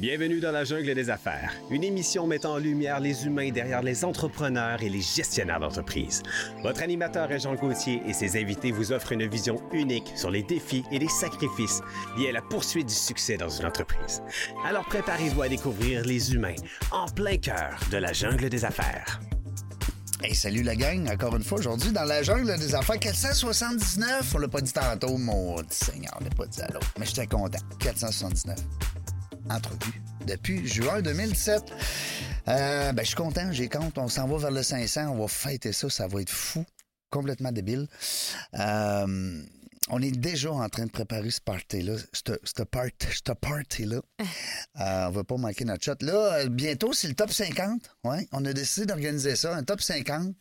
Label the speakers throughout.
Speaker 1: Bienvenue dans la jungle des affaires, une émission mettant en lumière les humains derrière les entrepreneurs et les gestionnaires d'entreprise. Votre animateur est Jean Gauthier et ses invités vous offrent une vision unique sur les défis et les sacrifices liés à la poursuite du succès dans une entreprise. Alors préparez-vous à découvrir les humains en plein cœur de la jungle des affaires.
Speaker 2: Hey, salut la gang, encore une fois, aujourd'hui dans la jungle des affaires 479, on l'a pas dit tantôt, mon Seigneur, on l'a pas dit à l'autre, mais j'étais content, 479. Entrevue depuis juin 2017. Euh, ben, je suis content, j'ai compte, on s'en va vers le 500, on va fêter ça, ça va être fou, complètement débile. Euh, on est déjà en train de préparer ce party-là, ce party-là. Euh, on va pas manquer notre shot. Là, bientôt, c'est le top 50. Ouais, on a décidé d'organiser ça, un top 50.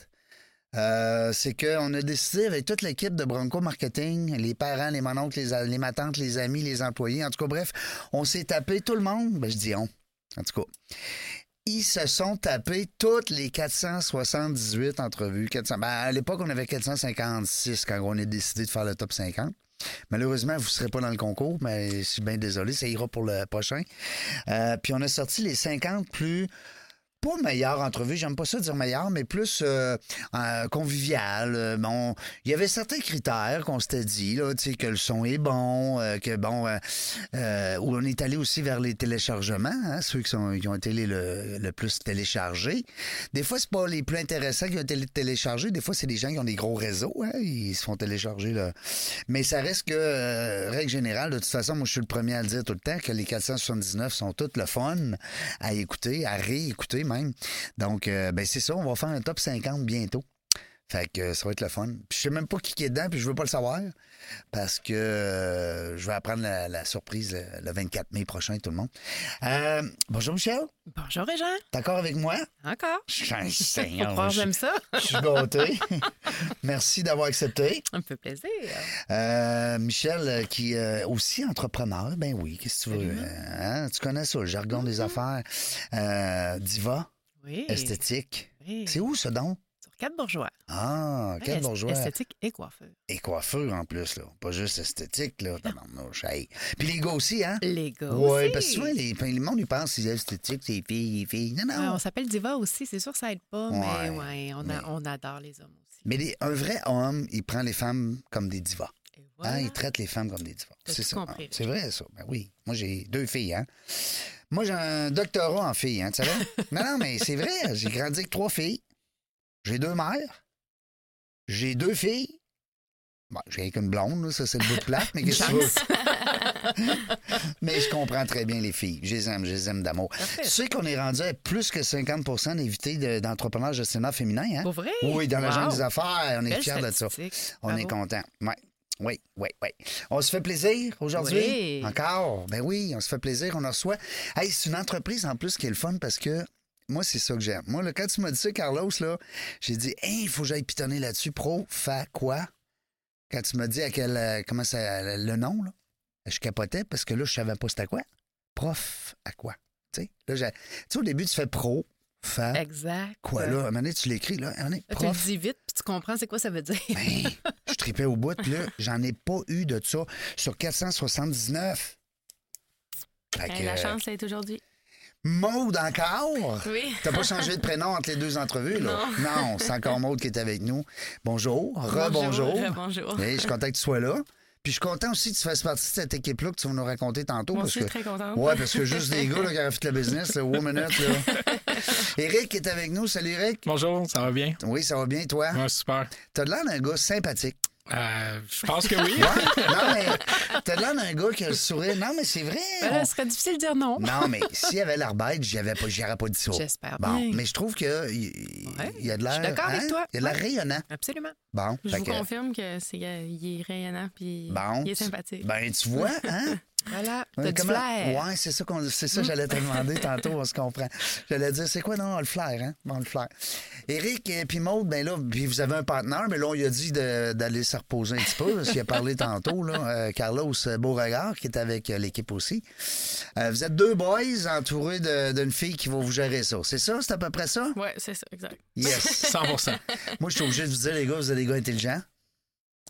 Speaker 2: Euh, c'est qu'on a décidé avec toute l'équipe de Bronco Marketing, les parents, les mononcles, les, les matantes, les amis, les employés, en tout cas, bref, on s'est tapé tout le monde. Ben, je dis on. En tout cas, ils se sont tapés toutes les 478 entrevues. 400, ben, à l'époque, on avait 456 quand on a décidé de faire le top 50. Malheureusement, vous ne serez pas dans le concours, mais je suis bien désolé, ça ira pour le prochain. Euh, puis on a sorti les 50 plus pas meilleure entrevue, j'aime pas ça dire meilleure, mais plus euh, euh, convivial. Euh, bon, il y avait certains critères qu'on s'était dit, là, que le son est bon, que bon, où on est allé aussi vers les téléchargements, hein, ceux qui, sont, qui ont été le, le plus téléchargés. Des fois, c'est pas les plus intéressants qui ont été téléchargés, des fois, c'est des gens qui ont des gros réseaux, hein, ils se font télécharger, là. Mais ça reste que, règle générale, de toute façon, moi, je suis le premier à le dire tout le temps, que les 479 sont toutes le fun à écouter, à réécouter Donc, euh, ben c'est ça, on va faire un top 50 bientôt. Fait que ça va être le fun. Puis je sais même pas qui est dedans, puis je veux pas le savoir. Parce que euh, je vais apprendre la, surprise le, 24 mai prochain, tout le monde. Euh, bonjour Michel.
Speaker 3: Bonjour Régent.
Speaker 2: T'es encore avec moi?
Speaker 3: Encore.
Speaker 2: Je suis un seigneur.
Speaker 3: j'aime ça.
Speaker 2: Je suis gâté. Merci d'avoir accepté.
Speaker 3: Un peu plaisir.
Speaker 2: Michel, qui est aussi entrepreneur, ben oui, qu'est-ce que tu veux? Hein? Tu connais ça, le jargon des mm-hmm. affaires. diva.
Speaker 3: Oui.
Speaker 2: Esthétique.
Speaker 3: Oui.
Speaker 2: C'est où ce don?
Speaker 3: Quatre bourgeois.
Speaker 2: Ah, quatre bourgeois.
Speaker 3: Esthétique et coiffeur.
Speaker 2: Et coiffeur en plus, là. Pas juste esthétique, là. Hey. Puis les gars aussi, hein?
Speaker 3: Les gars
Speaker 2: ouais,
Speaker 3: aussi.
Speaker 2: parce que souvent, les, le monde, ils pensent que c'est esthétique, c'est filles, les filles. Non, non.
Speaker 3: on s'appelle Diva aussi. C'est sûr que ça aide pas, mais ouais, on, on, adore les hommes aussi.
Speaker 2: Mais un vrai homme, il prend les femmes comme des divas. Hein? Il traite les femmes comme des divas. C'est ça. c'est vrai, ça. Ben oui. Moi, j'ai deux filles, hein? Moi, j'ai un doctorat en filles, hein, tu savais? non, non, mais c'est vrai. J'ai grandi avec trois filles. J'ai deux mères. J'ai deux filles. Bon, j'ai avec une blonde, ça c'est le bout de plate, mais qu'est-ce que tu veux? mais je comprends très bien les filles. Je les aime, je les aime d'amour. Tu sais qu'on est rendu à plus que 50% d'invités d'entrepreneurs gestionnaires féminins, hein?
Speaker 3: Pour vrai?
Speaker 2: Oui, dans la des affaires, on est fiers de ça. On est content. Ouais. Oui, oui, oui. On se fait plaisir aujourd'hui?
Speaker 3: Oui.
Speaker 2: Encore? Ben oui, on se fait plaisir, on en reçoit. Hey, c'est une entreprise en plus qui est le fun parce que moi, c'est ça que j'aime. Moi, là, quand tu m'as dit ça, Carlos, là, j'ai dit, hey, il faut que j'aille pitonner là-dessus. Pro, fa, quoi? Quand tu m'as dit à quel, euh, comment ça, le nom, là, je capotais parce que là, je savais pas c'était quoi. Prof, à quoi? Tu sais, là, tu sais, au début, tu fais pro, fa.
Speaker 3: Exact.
Speaker 2: Quoi, là? À un moment donné, tu l'écris, là. Un
Speaker 3: prof. Tu le dis vite, puis tu comprends c'est quoi ça veut dire.
Speaker 2: ben, je tripais au bout, puis là, j'en ai pas eu de ça sur 479.
Speaker 3: Ben, la chance, c'est aujourd'hui.
Speaker 2: Maude encore?
Speaker 3: Oui.
Speaker 2: T'as pas changé de prénom entre les deux entrevues, là? Non. c'est encore Maude qui est avec nous. Bonjour. Re-bonjour.
Speaker 3: Re-bonjour.
Speaker 2: je suis content que tu sois là. Puis je suis content aussi que tu fasses partie de cette équipe-là que tu vas nous raconter tantôt.
Speaker 3: Moi,
Speaker 2: parce
Speaker 3: je suis
Speaker 2: que...
Speaker 3: très contente.
Speaker 2: Ouais, parce que juste des gars là, qui ont fait le business, one minute, là. Eric est avec nous. Salut, Eric.
Speaker 4: Bonjour, ça va bien?
Speaker 2: Oui, ça va bien, toi?
Speaker 4: Ouais, super.
Speaker 2: T'as l'air d'un gars sympathique.
Speaker 4: Euh, je pense que oui.
Speaker 2: Non, mais t'as l'air d'un gars qui a le sourire. Non, mais c'est vrai.
Speaker 3: Ben, Ce serait difficile de dire non.
Speaker 2: Non, mais s'il y avait l'air bête, j'y pas, aurais pas dit ça.
Speaker 3: J'espère
Speaker 2: bon,
Speaker 3: bien.
Speaker 2: Mais je trouve qu'il y, y, a de l'air.
Speaker 3: Je suis d'accord avec
Speaker 2: hein?
Speaker 3: toi.
Speaker 2: Il y a de l'air rayonnant.
Speaker 3: Absolument.
Speaker 2: Bon.
Speaker 5: Je vous confirme que c'est il est rayonnant puis
Speaker 2: bon,
Speaker 5: il est sympathique.
Speaker 2: Ben, tu vois, hein?
Speaker 3: Voilà, t'as du flair.
Speaker 2: Ouais, c'est ça qu'on, c'est ça j'allais te demander tantôt, on se comprend. J'allais dire, c'est quoi, non, le flair, hein? Bon, le flair. Éric et puis Maude, ben là, puis vous avez un partenaire, mais là, on lui a dit d'aller se reposer un petit peu, parce qu'il a parlé tantôt, là, euh, Carlos Beauregard, qui est avec euh, l'équipe aussi. Euh, vous êtes deux boys entourés d'une fille qui va vous gérer ça. C'est ça? C'est à peu près ça?
Speaker 5: Oui, c'est ça, exact.
Speaker 2: Yes.
Speaker 4: 100%
Speaker 2: Moi, je suis obligé de vous dire, les gars, vous êtes des gars intelligents.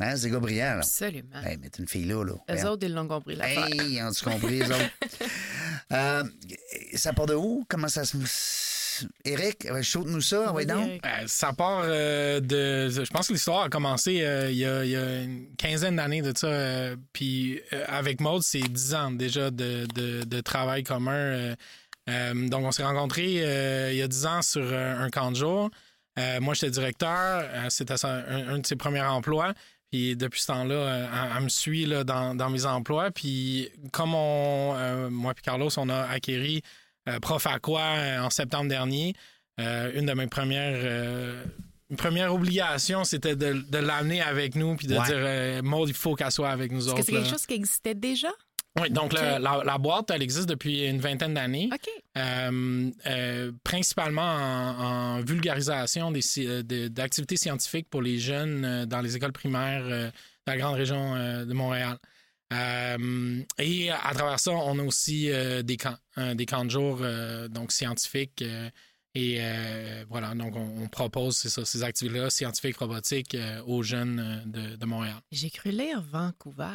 Speaker 2: Hein, c'est des gars brillants, là.
Speaker 3: Absolument.
Speaker 2: Hey, mais t'es une fille là, là.
Speaker 3: Eux autres, ils l'ont compris, la
Speaker 2: Hey, ils ont compris, les autres? Euh, ça part de où? Comment ça se. Eric, euh, shoot-nous ça, oui, donc.
Speaker 4: Euh, ça part euh, de. Je pense que l'histoire a commencé euh, il, y a, il y a une quinzaine d'années de ça. euh, puis euh, avec Maud, c'est dix ans déjà de, de- de travail commun. euh, euh, donc, on s'est rencontrés euh, il y a dix ans sur un, un camp de jour. Euh, moi, j'étais directeur. euh, C'était un de ses premiers emplois. Puis depuis ce temps-là, euh, elle, elle me suit là, dans, dans mes emplois. Puis comme on, euh, moi et Carlos, on a acquéri euh, Prof Aqua euh, en septembre dernier, euh, une de mes premières, euh, une première obligation, c'était de, de l'amener avec nous puis de
Speaker 2: Ouais.
Speaker 4: dire euh, Maud, il faut qu'elle soit avec nous
Speaker 3: Est-ce que
Speaker 4: autres.
Speaker 3: c'est quelque
Speaker 4: là.
Speaker 3: chose qui existait déjà?
Speaker 4: Oui, donc la, la boîte, elle existe depuis une vingtaine d'années.
Speaker 3: OK.
Speaker 4: Euh, euh, principalement en, en vulgarisation euh, de- d'activités scientifiques pour les jeunes dans les écoles primaires de la grande région de Montréal. Euh, et à travers ça, on a aussi des camps, des camps de jour donc scientifiques. et voilà, donc on, on propose ça, ces activités-là scientifiques, robotiques aux jeunes de, de Montréal.
Speaker 3: J'ai cru lire Vancouver.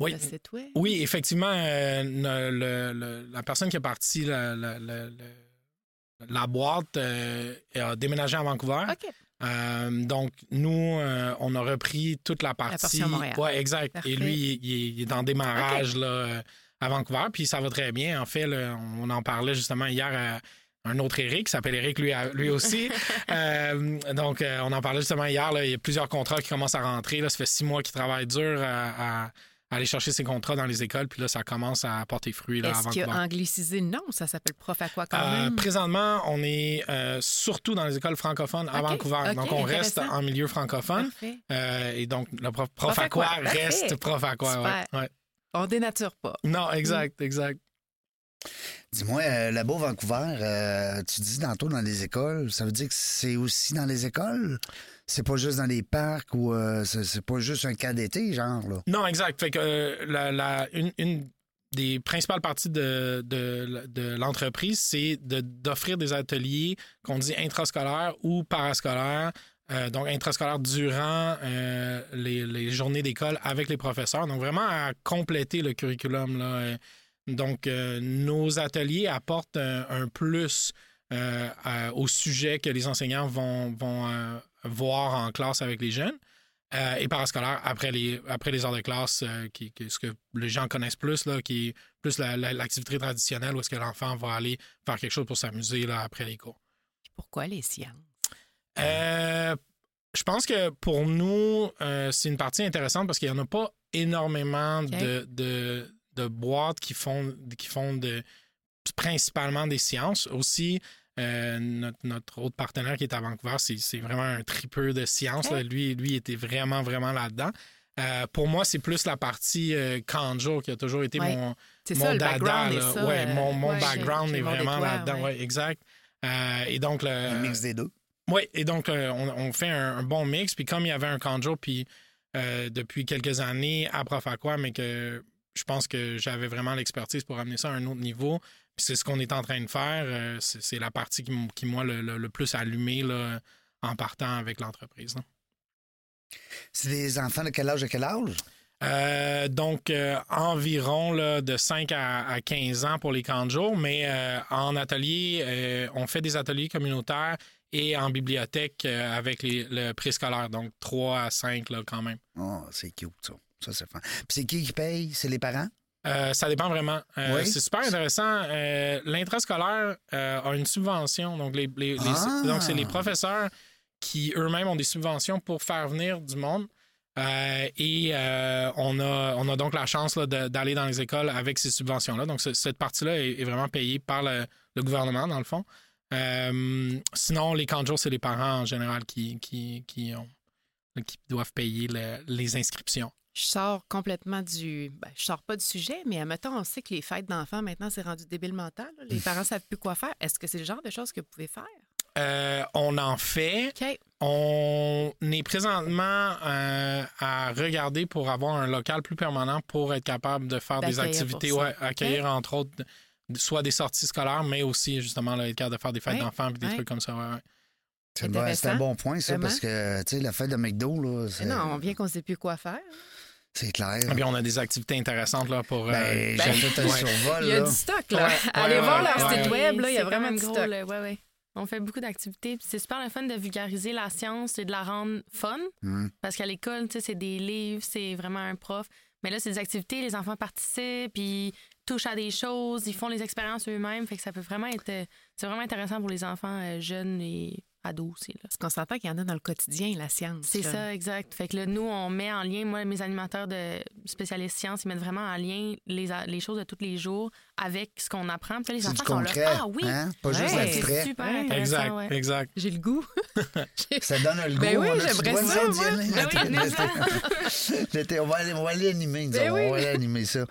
Speaker 4: Oui.
Speaker 3: le site web.
Speaker 4: Oui, effectivement, euh, le- le- le- la personne qui a parti la, la- la- la- la boîte euh, a déménagé à Vancouver.
Speaker 3: OK.
Speaker 4: Euh, donc, nous, euh, on a repris toute la partie.
Speaker 3: Montréal.
Speaker 4: Ouais, exact.
Speaker 3: Parfait.
Speaker 4: Et lui, il, il est- en démarrage là, à Vancouver, puis ça va très bien. En fait, là, on en parlait justement hier à un autre Eric, qui s'appelle Eric lui, aussi. Euh, donc, on en parlait justement hier. là, il y a plusieurs contrats qui commencent à rentrer. Là, ça fait six mois qu'il travaille dur à aller chercher ses contrats dans les écoles, puis là, ça commence à porter fruit là, à
Speaker 3: Est-ce qu'il
Speaker 4: Vancouver.
Speaker 3: a anglicisé? Nom? Ça s'appelle Prof à quoi quand
Speaker 4: Euh,
Speaker 3: même?
Speaker 4: présentement, on est euh, surtout dans les écoles francophones à Vancouver. donc, on reste en milieu francophone. Euh, et donc, le prof, prof
Speaker 3: Prof à
Speaker 4: quoi?
Speaker 3: Parfait.
Speaker 4: reste prof à quoi. Ouais.
Speaker 3: On dénature pas.
Speaker 4: Non, exact, exact.
Speaker 2: Dis-moi, euh, là-bas, Vancouver, euh, tu dis tantôt dans les écoles, ça veut dire que c'est aussi dans les écoles? C'est pas juste dans les parcs ou euh, c'est pas juste un cas d'été, genre, là?
Speaker 4: Non, exact. Fait que euh, la, une, des principales parties de, de, l'entreprise, c'est d'offrir des ateliers qu'on dit intrascolaires ou parascolaires. Euh, donc, intrascolaires durant les, les journées d'école avec les professeurs. Donc, vraiment à compléter le curriculum. Là. Donc, nos ateliers apportent un, un plus au sujet que les enseignants vont, vont voir en classe avec les jeunes. Euh, et parascolaire après les, après les heures de classe, euh, qui, qui- ce que les gens connaissent plus, là, qui est plus la- la- l'activité traditionnelle où est-ce que l'enfant va aller faire quelque chose pour s'amuser là, après les cours.
Speaker 3: Pourquoi les sciences?
Speaker 4: Euh, je pense que pour nous, c'est une partie intéressante parce qu'il n'y en a pas énormément de, de, de boîtes qui font, qui font de, principalement des sciences. Aussi, euh, notre, notre autre partenaire qui est à Vancouver, c'est vraiment un tripeux de là.
Speaker 3: Ok.
Speaker 4: Lui, lui était vraiment, vraiment là-dedans. Euh, pour moi, c'est plus la partie euh, Kanjo qui a toujours été
Speaker 3: Ouais.
Speaker 4: mon,
Speaker 3: C'est
Speaker 4: mon
Speaker 3: ça,
Speaker 4: dada.
Speaker 3: background
Speaker 4: là.
Speaker 3: est ça.
Speaker 4: ouais,
Speaker 3: euh,
Speaker 4: mon, mon
Speaker 3: ouais,
Speaker 4: background est vraiment là-dedans.
Speaker 3: ouais.
Speaker 4: Ouais, exact. Euh, et donc, le,
Speaker 2: Un mix des deux.
Speaker 4: oui, et donc euh, on, on fait un, un bon mix. Puis comme il y avait un canjo, puis euh, depuis quelques années à Prof Aqua, mais que je pense que j'avais vraiment l'expertise pour amener ça à un autre niveau. C'est ce qu'on est en train de faire. euh, c'est la partie qui, qui moi, le, le- le plus allumé là, en partant avec l'entreprise.
Speaker 2: C'est des enfants de quel âge à quel âge?
Speaker 4: Euh, donc, euh, environ là, de 5 à, à 15 ans pour les camps de jour, mais euh, en atelier, on fait des ateliers communautaires et en bibliothèque avec les, le préscolaire, donc 3 à 5 là, quand même.
Speaker 2: Oh, c'est cute, ça. Ça, c'est fun. Puis c'est qui qui paye? C'est les parents?
Speaker 4: Euh, ça dépend vraiment. Euh,
Speaker 2: Oui.
Speaker 4: C'est super intéressant. Euh, L'intrascolaire a une subvention. Donc, les, les- les-
Speaker 2: Ah!
Speaker 4: donc c'est les professeurs qui eux-mêmes ont des subventions pour faire venir du monde. Et on, a, on a donc la chance d'aller dans les écoles avec ces subventions-là. Donc, ce- cette partie-là est, est vraiment payée par le, le gouvernement, dans le fond. Sinon, les camps de jour, c'est les parents en général qui, qui, qui, ont, qui doivent payer le- les inscriptions.
Speaker 3: Je sors complètement du. Ben, je sors pas du sujet, mais admettons, on sait que les fêtes d'enfants, maintenant, c'est rendu débile mental. là. Les parents savent plus quoi faire. Est-ce que c'est le genre de choses que vous pouvez faire?
Speaker 4: Euh, on en fait. On est présentement euh, à regarder pour avoir un local plus permanent pour être capable de faire des activités, ouais, accueillir entre autres soit des sorties scolaires, mais aussi justement là, être capable de faire des fêtes
Speaker 3: Ouais,
Speaker 4: d'enfants et des
Speaker 3: ouais.
Speaker 4: trucs comme ça. ouais, ouais.
Speaker 2: C'est un bon point, ça,
Speaker 3: Vraiment.
Speaker 2: parce que, tu sais, la fête de McDo, là,
Speaker 3: non, on vient qu'on sait plus quoi faire.
Speaker 2: C'est clair.
Speaker 4: Et puis on a des activités intéressantes là, pour. euh,
Speaker 2: Ben,
Speaker 3: ben,
Speaker 2: j'ai fait un
Speaker 4: ouais.
Speaker 2: survol.
Speaker 3: Il y a
Speaker 2: là.
Speaker 3: du stock, là.
Speaker 4: Ouais,
Speaker 3: Allez
Speaker 4: ouais,
Speaker 3: voir
Speaker 4: ouais,
Speaker 3: leur
Speaker 4: ouais.
Speaker 3: site web, là, il y a vraiment du
Speaker 5: gros,
Speaker 3: stock.
Speaker 5: là. Ouais, ouais. On fait beaucoup d'activités. puis C'est super le fun de vulgariser la science et de la rendre fun.
Speaker 2: Mm.
Speaker 5: Parce qu'à l'école, tu sais, c'est des livres, c'est vraiment un prof. Mais là, c'est des activités, les enfants participent, puis touchent à des choses, ils font les expériences eux-mêmes. Fait que ça peut vraiment être. euh, C'est vraiment intéressant pour les enfants euh, jeunes et ados aussi. Là.
Speaker 3: Parce qu'on s'entend qu'il y en a dans le quotidien, la science.
Speaker 5: C'est ça, exact. Fait que là, nous, on met en lien, moi, mes animateurs de spécialistes sciences, ils mettent vraiment en lien les, choses de tous les jours avec ce qu'on apprend. Puis les enfants sont là.
Speaker 2: concret.
Speaker 5: Ah oui!
Speaker 2: hein? Pas juste
Speaker 3: Ouais.
Speaker 2: l'abstrait.
Speaker 5: C'est super
Speaker 3: Ouais.
Speaker 5: intéressant.
Speaker 4: Exact,
Speaker 5: ouais.
Speaker 4: exact.
Speaker 3: J'ai le goût.
Speaker 2: Ça donne le goût.
Speaker 3: Ben oui, j'aimerais ça, moi.
Speaker 5: Ben
Speaker 2: on va aller, on va aller animer, nous
Speaker 3: Ben
Speaker 2: on
Speaker 3: oui.
Speaker 2: va aller animer ça.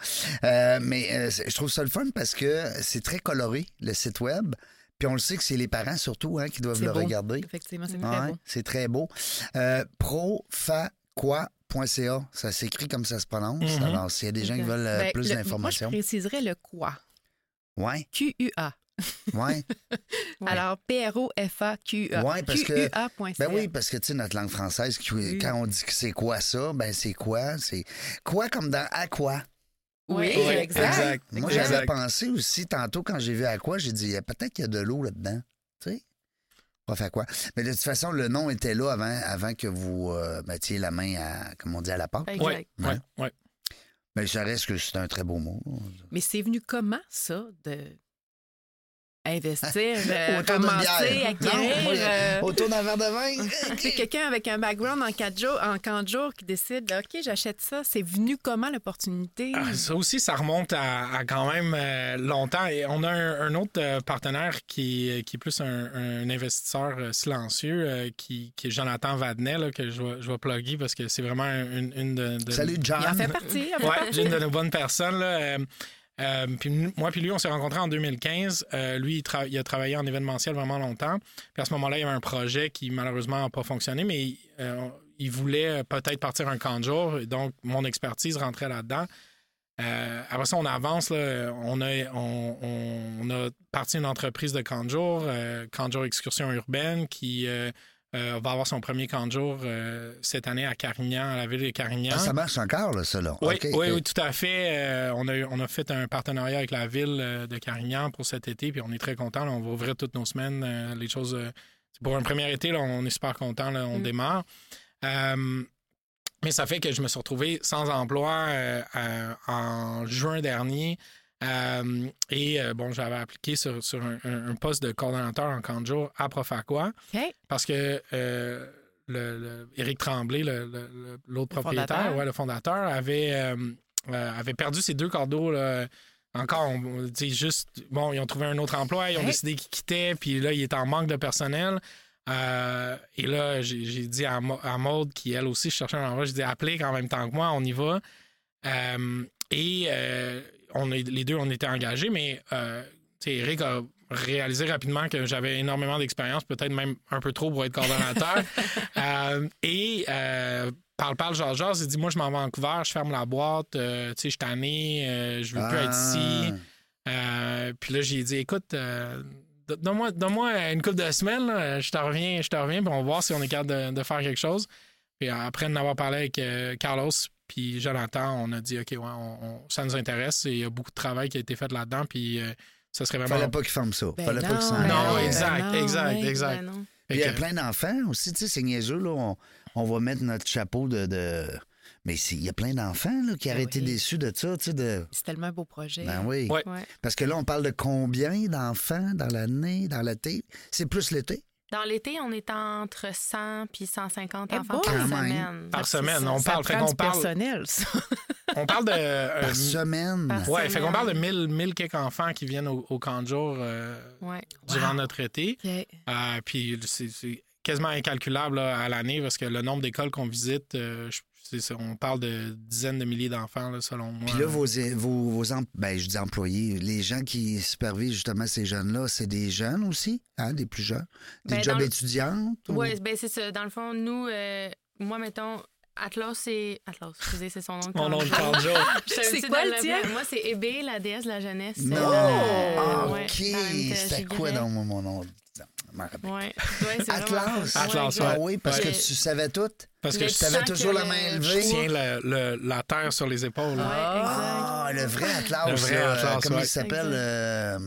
Speaker 2: Euh, mais euh, je trouve ça le fun parce que c'est très coloré, le site web. Puis on le sait que c'est les parents surtout hein, qui doivent le
Speaker 3: beau.
Speaker 2: regarder.
Speaker 3: Effectivement, c'est très
Speaker 2: Ouais,
Speaker 3: beau.
Speaker 2: c'est très beau. Euh, profaqua.ca, ça s'écrit comme ça se prononce.
Speaker 4: Mhm.
Speaker 2: Alors, s'il y a des gens qui veulent euh,
Speaker 3: Ben,
Speaker 2: plus d'informations.
Speaker 3: Moi, je préciserais le quoi.
Speaker 2: Ouais,
Speaker 3: Q-U-A.
Speaker 2: ouais.
Speaker 3: Alors, P-R-O-F-A-Q-U-A.
Speaker 2: Ouais, parce que-. Ben oui, parce que tu sais, notre langue française, quand on dit que c'est quoi ça, ben c'est quoi? C'est quoi comme dans à quoi?
Speaker 3: Oui, exact.
Speaker 4: exact.
Speaker 2: Moi, j'avais pensé aussi, tantôt, quand j'ai vu à quoi, j'ai dit, peut-être qu'il y a de l'eau là-dedans. Tu sais? Pas faire quoi? Mais de toute façon, le nom était là avant, avant que vous euh, mettiez la main à, comme on dit, à la.
Speaker 5: Exact.
Speaker 4: Ouais, ouais, ouais.
Speaker 2: Mais ça reste que c'est un très beau mot.
Speaker 3: Mais c'est venu comment, ça, de investir, euh, acquérir...
Speaker 2: Moi,
Speaker 3: euh,
Speaker 2: Autour d'un verre de vin.
Speaker 3: C'est quelqu'un avec un background en quatre jours, en 40 jours qui décide, OK, j'achète ça. C'est venu comment l'opportunité?
Speaker 4: Ah, Ça aussi, ça remonte à, à quand même euh, longtemps. Et on a un, un autre euh, partenaire qui, qui est plus un, un investisseur silencieux, euh, qui, qui est Jonathan Vadnet, là, que je vais, je vais plugger parce que c'est vraiment une, une de, de-
Speaker 2: Salut, John.
Speaker 3: Il en fait partie. en fait
Speaker 4: Ouais, une de nos bonnes personnes. Là. Euh, puis moi puis lui, on s'est rencontrés en 2015. Euh, lui, il, a travaillé en événementiel vraiment longtemps. Puis à ce moment-là, il y avait un projet qui malheureusement n'a pas fonctionné, mais euh, il voulait peut-être partir un camp de jour. Donc, mon expertise rentrait là-dedans. Après ça, on avance. On, a, on, a parti une entreprise de camp de jour, camp de jour excursion urbaine, qui euh, va avoir son premier camp de jour euh, cette année à Carignan, à la ville de Carignan.
Speaker 2: Ah, ça marche encore, là, ça, là.
Speaker 4: Oui, oui, tout à fait. Euh, on, a, on a fait un partenariat avec la ville euh, de Carignan pour cet été, puis on est très content. On va ouvrir toutes nos semaines. euh, les choses. euh, pour un premier été, là, on est super content. On
Speaker 5: Mm.
Speaker 4: démarre. Euh, mais ça fait que je me suis retrouvé sans emploi euh, euh, en juin dernier. Euh, et euh, bon, j'avais appliqué sur, sur un, poste de coordonnateur en camp de jour à Profaqua
Speaker 3: OK.
Speaker 4: parce que euh, le, le- Éric Tremblay, l'autre propriétaire, ouais, le fondateur, avait, euh, avait perdu ses deux cordeaux. là. Encore, on- juste, bon, ils ont trouvé un autre emploi, ils ont décidé qu'ils quittaient, puis là, il est en manque de personnel. Euh, et là, j'ai dit à, Maude, qui elle aussi cherchait un emploi, j'ai dit appelez en même temps que moi, on y va. Euh, et euh, on est, les deux, on était engagés, mais euh, Eric a réalisé rapidement que j'avais énormément d'expérience, peut-être même un peu trop pour être coordonnateur. Euh, et euh, parle, parle, genre, genre, il dit Moi, je m'en vais à Vancouver, je ferme la boîte, euh, tu sais, je suis tanné, je veux plus être ici.
Speaker 2: Ah.
Speaker 4: Puis là, j'ai dit, écoute, donne-moi, donne-moi une couple de semaines, là, je te reviens, je te reviens, puis on va voir si on est capable de, de faire quelque chose. Puis après en avoir parlé avec Carlos puis Jonathan, on a dit, OK, ouais, on- on- ça nous intéresse. Et il y a beaucoup de travail qui a été fait là-dedans, puis euh, ça serait vraiment...
Speaker 2: Fallait pas qu'il ferme ça.
Speaker 3: Ben
Speaker 2: Fallait pas
Speaker 3: non,
Speaker 2: qu'il s'en
Speaker 3: ben
Speaker 4: Non, exact,
Speaker 3: non,
Speaker 4: exact, exact.
Speaker 5: Ben non.
Speaker 2: Puis il y a plein d'enfants aussi, tu sais, c'est niaiseux, là. On, on va mettre notre chapeau de. de- Mais il y a plein d'enfants là, qui auraient
Speaker 3: Oui.
Speaker 2: été déçus de ça, tu sais. De...
Speaker 3: C'est tellement un beau projet.
Speaker 2: Ben oui.
Speaker 4: Ouais.
Speaker 2: Parce que là, on parle de combien d'enfants dans l'année, dans l'été? C'est plus l'été?
Speaker 5: Dans l'été, on est entre 100 puis 150
Speaker 3: Eh
Speaker 5: enfants par semaine.
Speaker 4: Par
Speaker 5: Fait
Speaker 4: semaine,
Speaker 5: ça.
Speaker 4: on
Speaker 3: Ça
Speaker 4: parle, fait
Speaker 3: prend
Speaker 4: qu'on
Speaker 3: du
Speaker 4: parle-
Speaker 3: personnel, ça.
Speaker 4: On parle de... euh,
Speaker 2: Par semaine?
Speaker 5: par-
Speaker 4: ouais, fait qu'on parle de 1000, 1000 quelques enfants qui viennent au, au camp de jour euh,
Speaker 5: Ouais.
Speaker 4: durant
Speaker 3: Wow.
Speaker 4: notre été. Euh, puis c'est quasiment incalculable là, à l'année parce que le nombre d'écoles qu'on visite, euh, je- ça, on parle de dizaines de milliers d'enfants, là, selon moi.
Speaker 2: Puis là, vos, vos, vos em- ben, je dis employés, les gens qui supervisent justement ces jeunes-là, c'est des jeunes aussi, hein, des plus jeunes? Des
Speaker 5: Ben,
Speaker 2: jobs
Speaker 5: le-
Speaker 2: étudiantes? ou-
Speaker 5: Oui, ben c'est ça. Dans le fond, nous, euh, moi, mettons, Atlas, c'est. Atlas, excusez, c'est son nom. de
Speaker 4: Mon nom de
Speaker 3: C'est quoi le tien?
Speaker 5: Moi, c'est Ébé, la déesse de la jeunesse.
Speaker 2: Non!
Speaker 5: euh,
Speaker 2: Ah,
Speaker 5: ouais,
Speaker 2: OK! C'était quoi dans mon, mon nom? Je m'en rappelle.
Speaker 5: Ouais. Ouais, c'est
Speaker 2: Atlas?
Speaker 5: vraiment-
Speaker 4: Atlas,
Speaker 5: ouais,
Speaker 2: Ah oui, parce
Speaker 5: Ouais.
Speaker 2: que tu savais tout?
Speaker 4: Parce que je
Speaker 2: Tu avais
Speaker 5: sens
Speaker 2: toujours
Speaker 5: que
Speaker 2: la main
Speaker 5: le
Speaker 2: levée.
Speaker 4: tiens le- le- la terre sur les épaules. là.
Speaker 2: Ah, le vrai Atlas.
Speaker 4: Le vrai
Speaker 2: là,
Speaker 4: Atlas,
Speaker 2: Comment
Speaker 4: ouais.
Speaker 2: il s'appelle? Euh,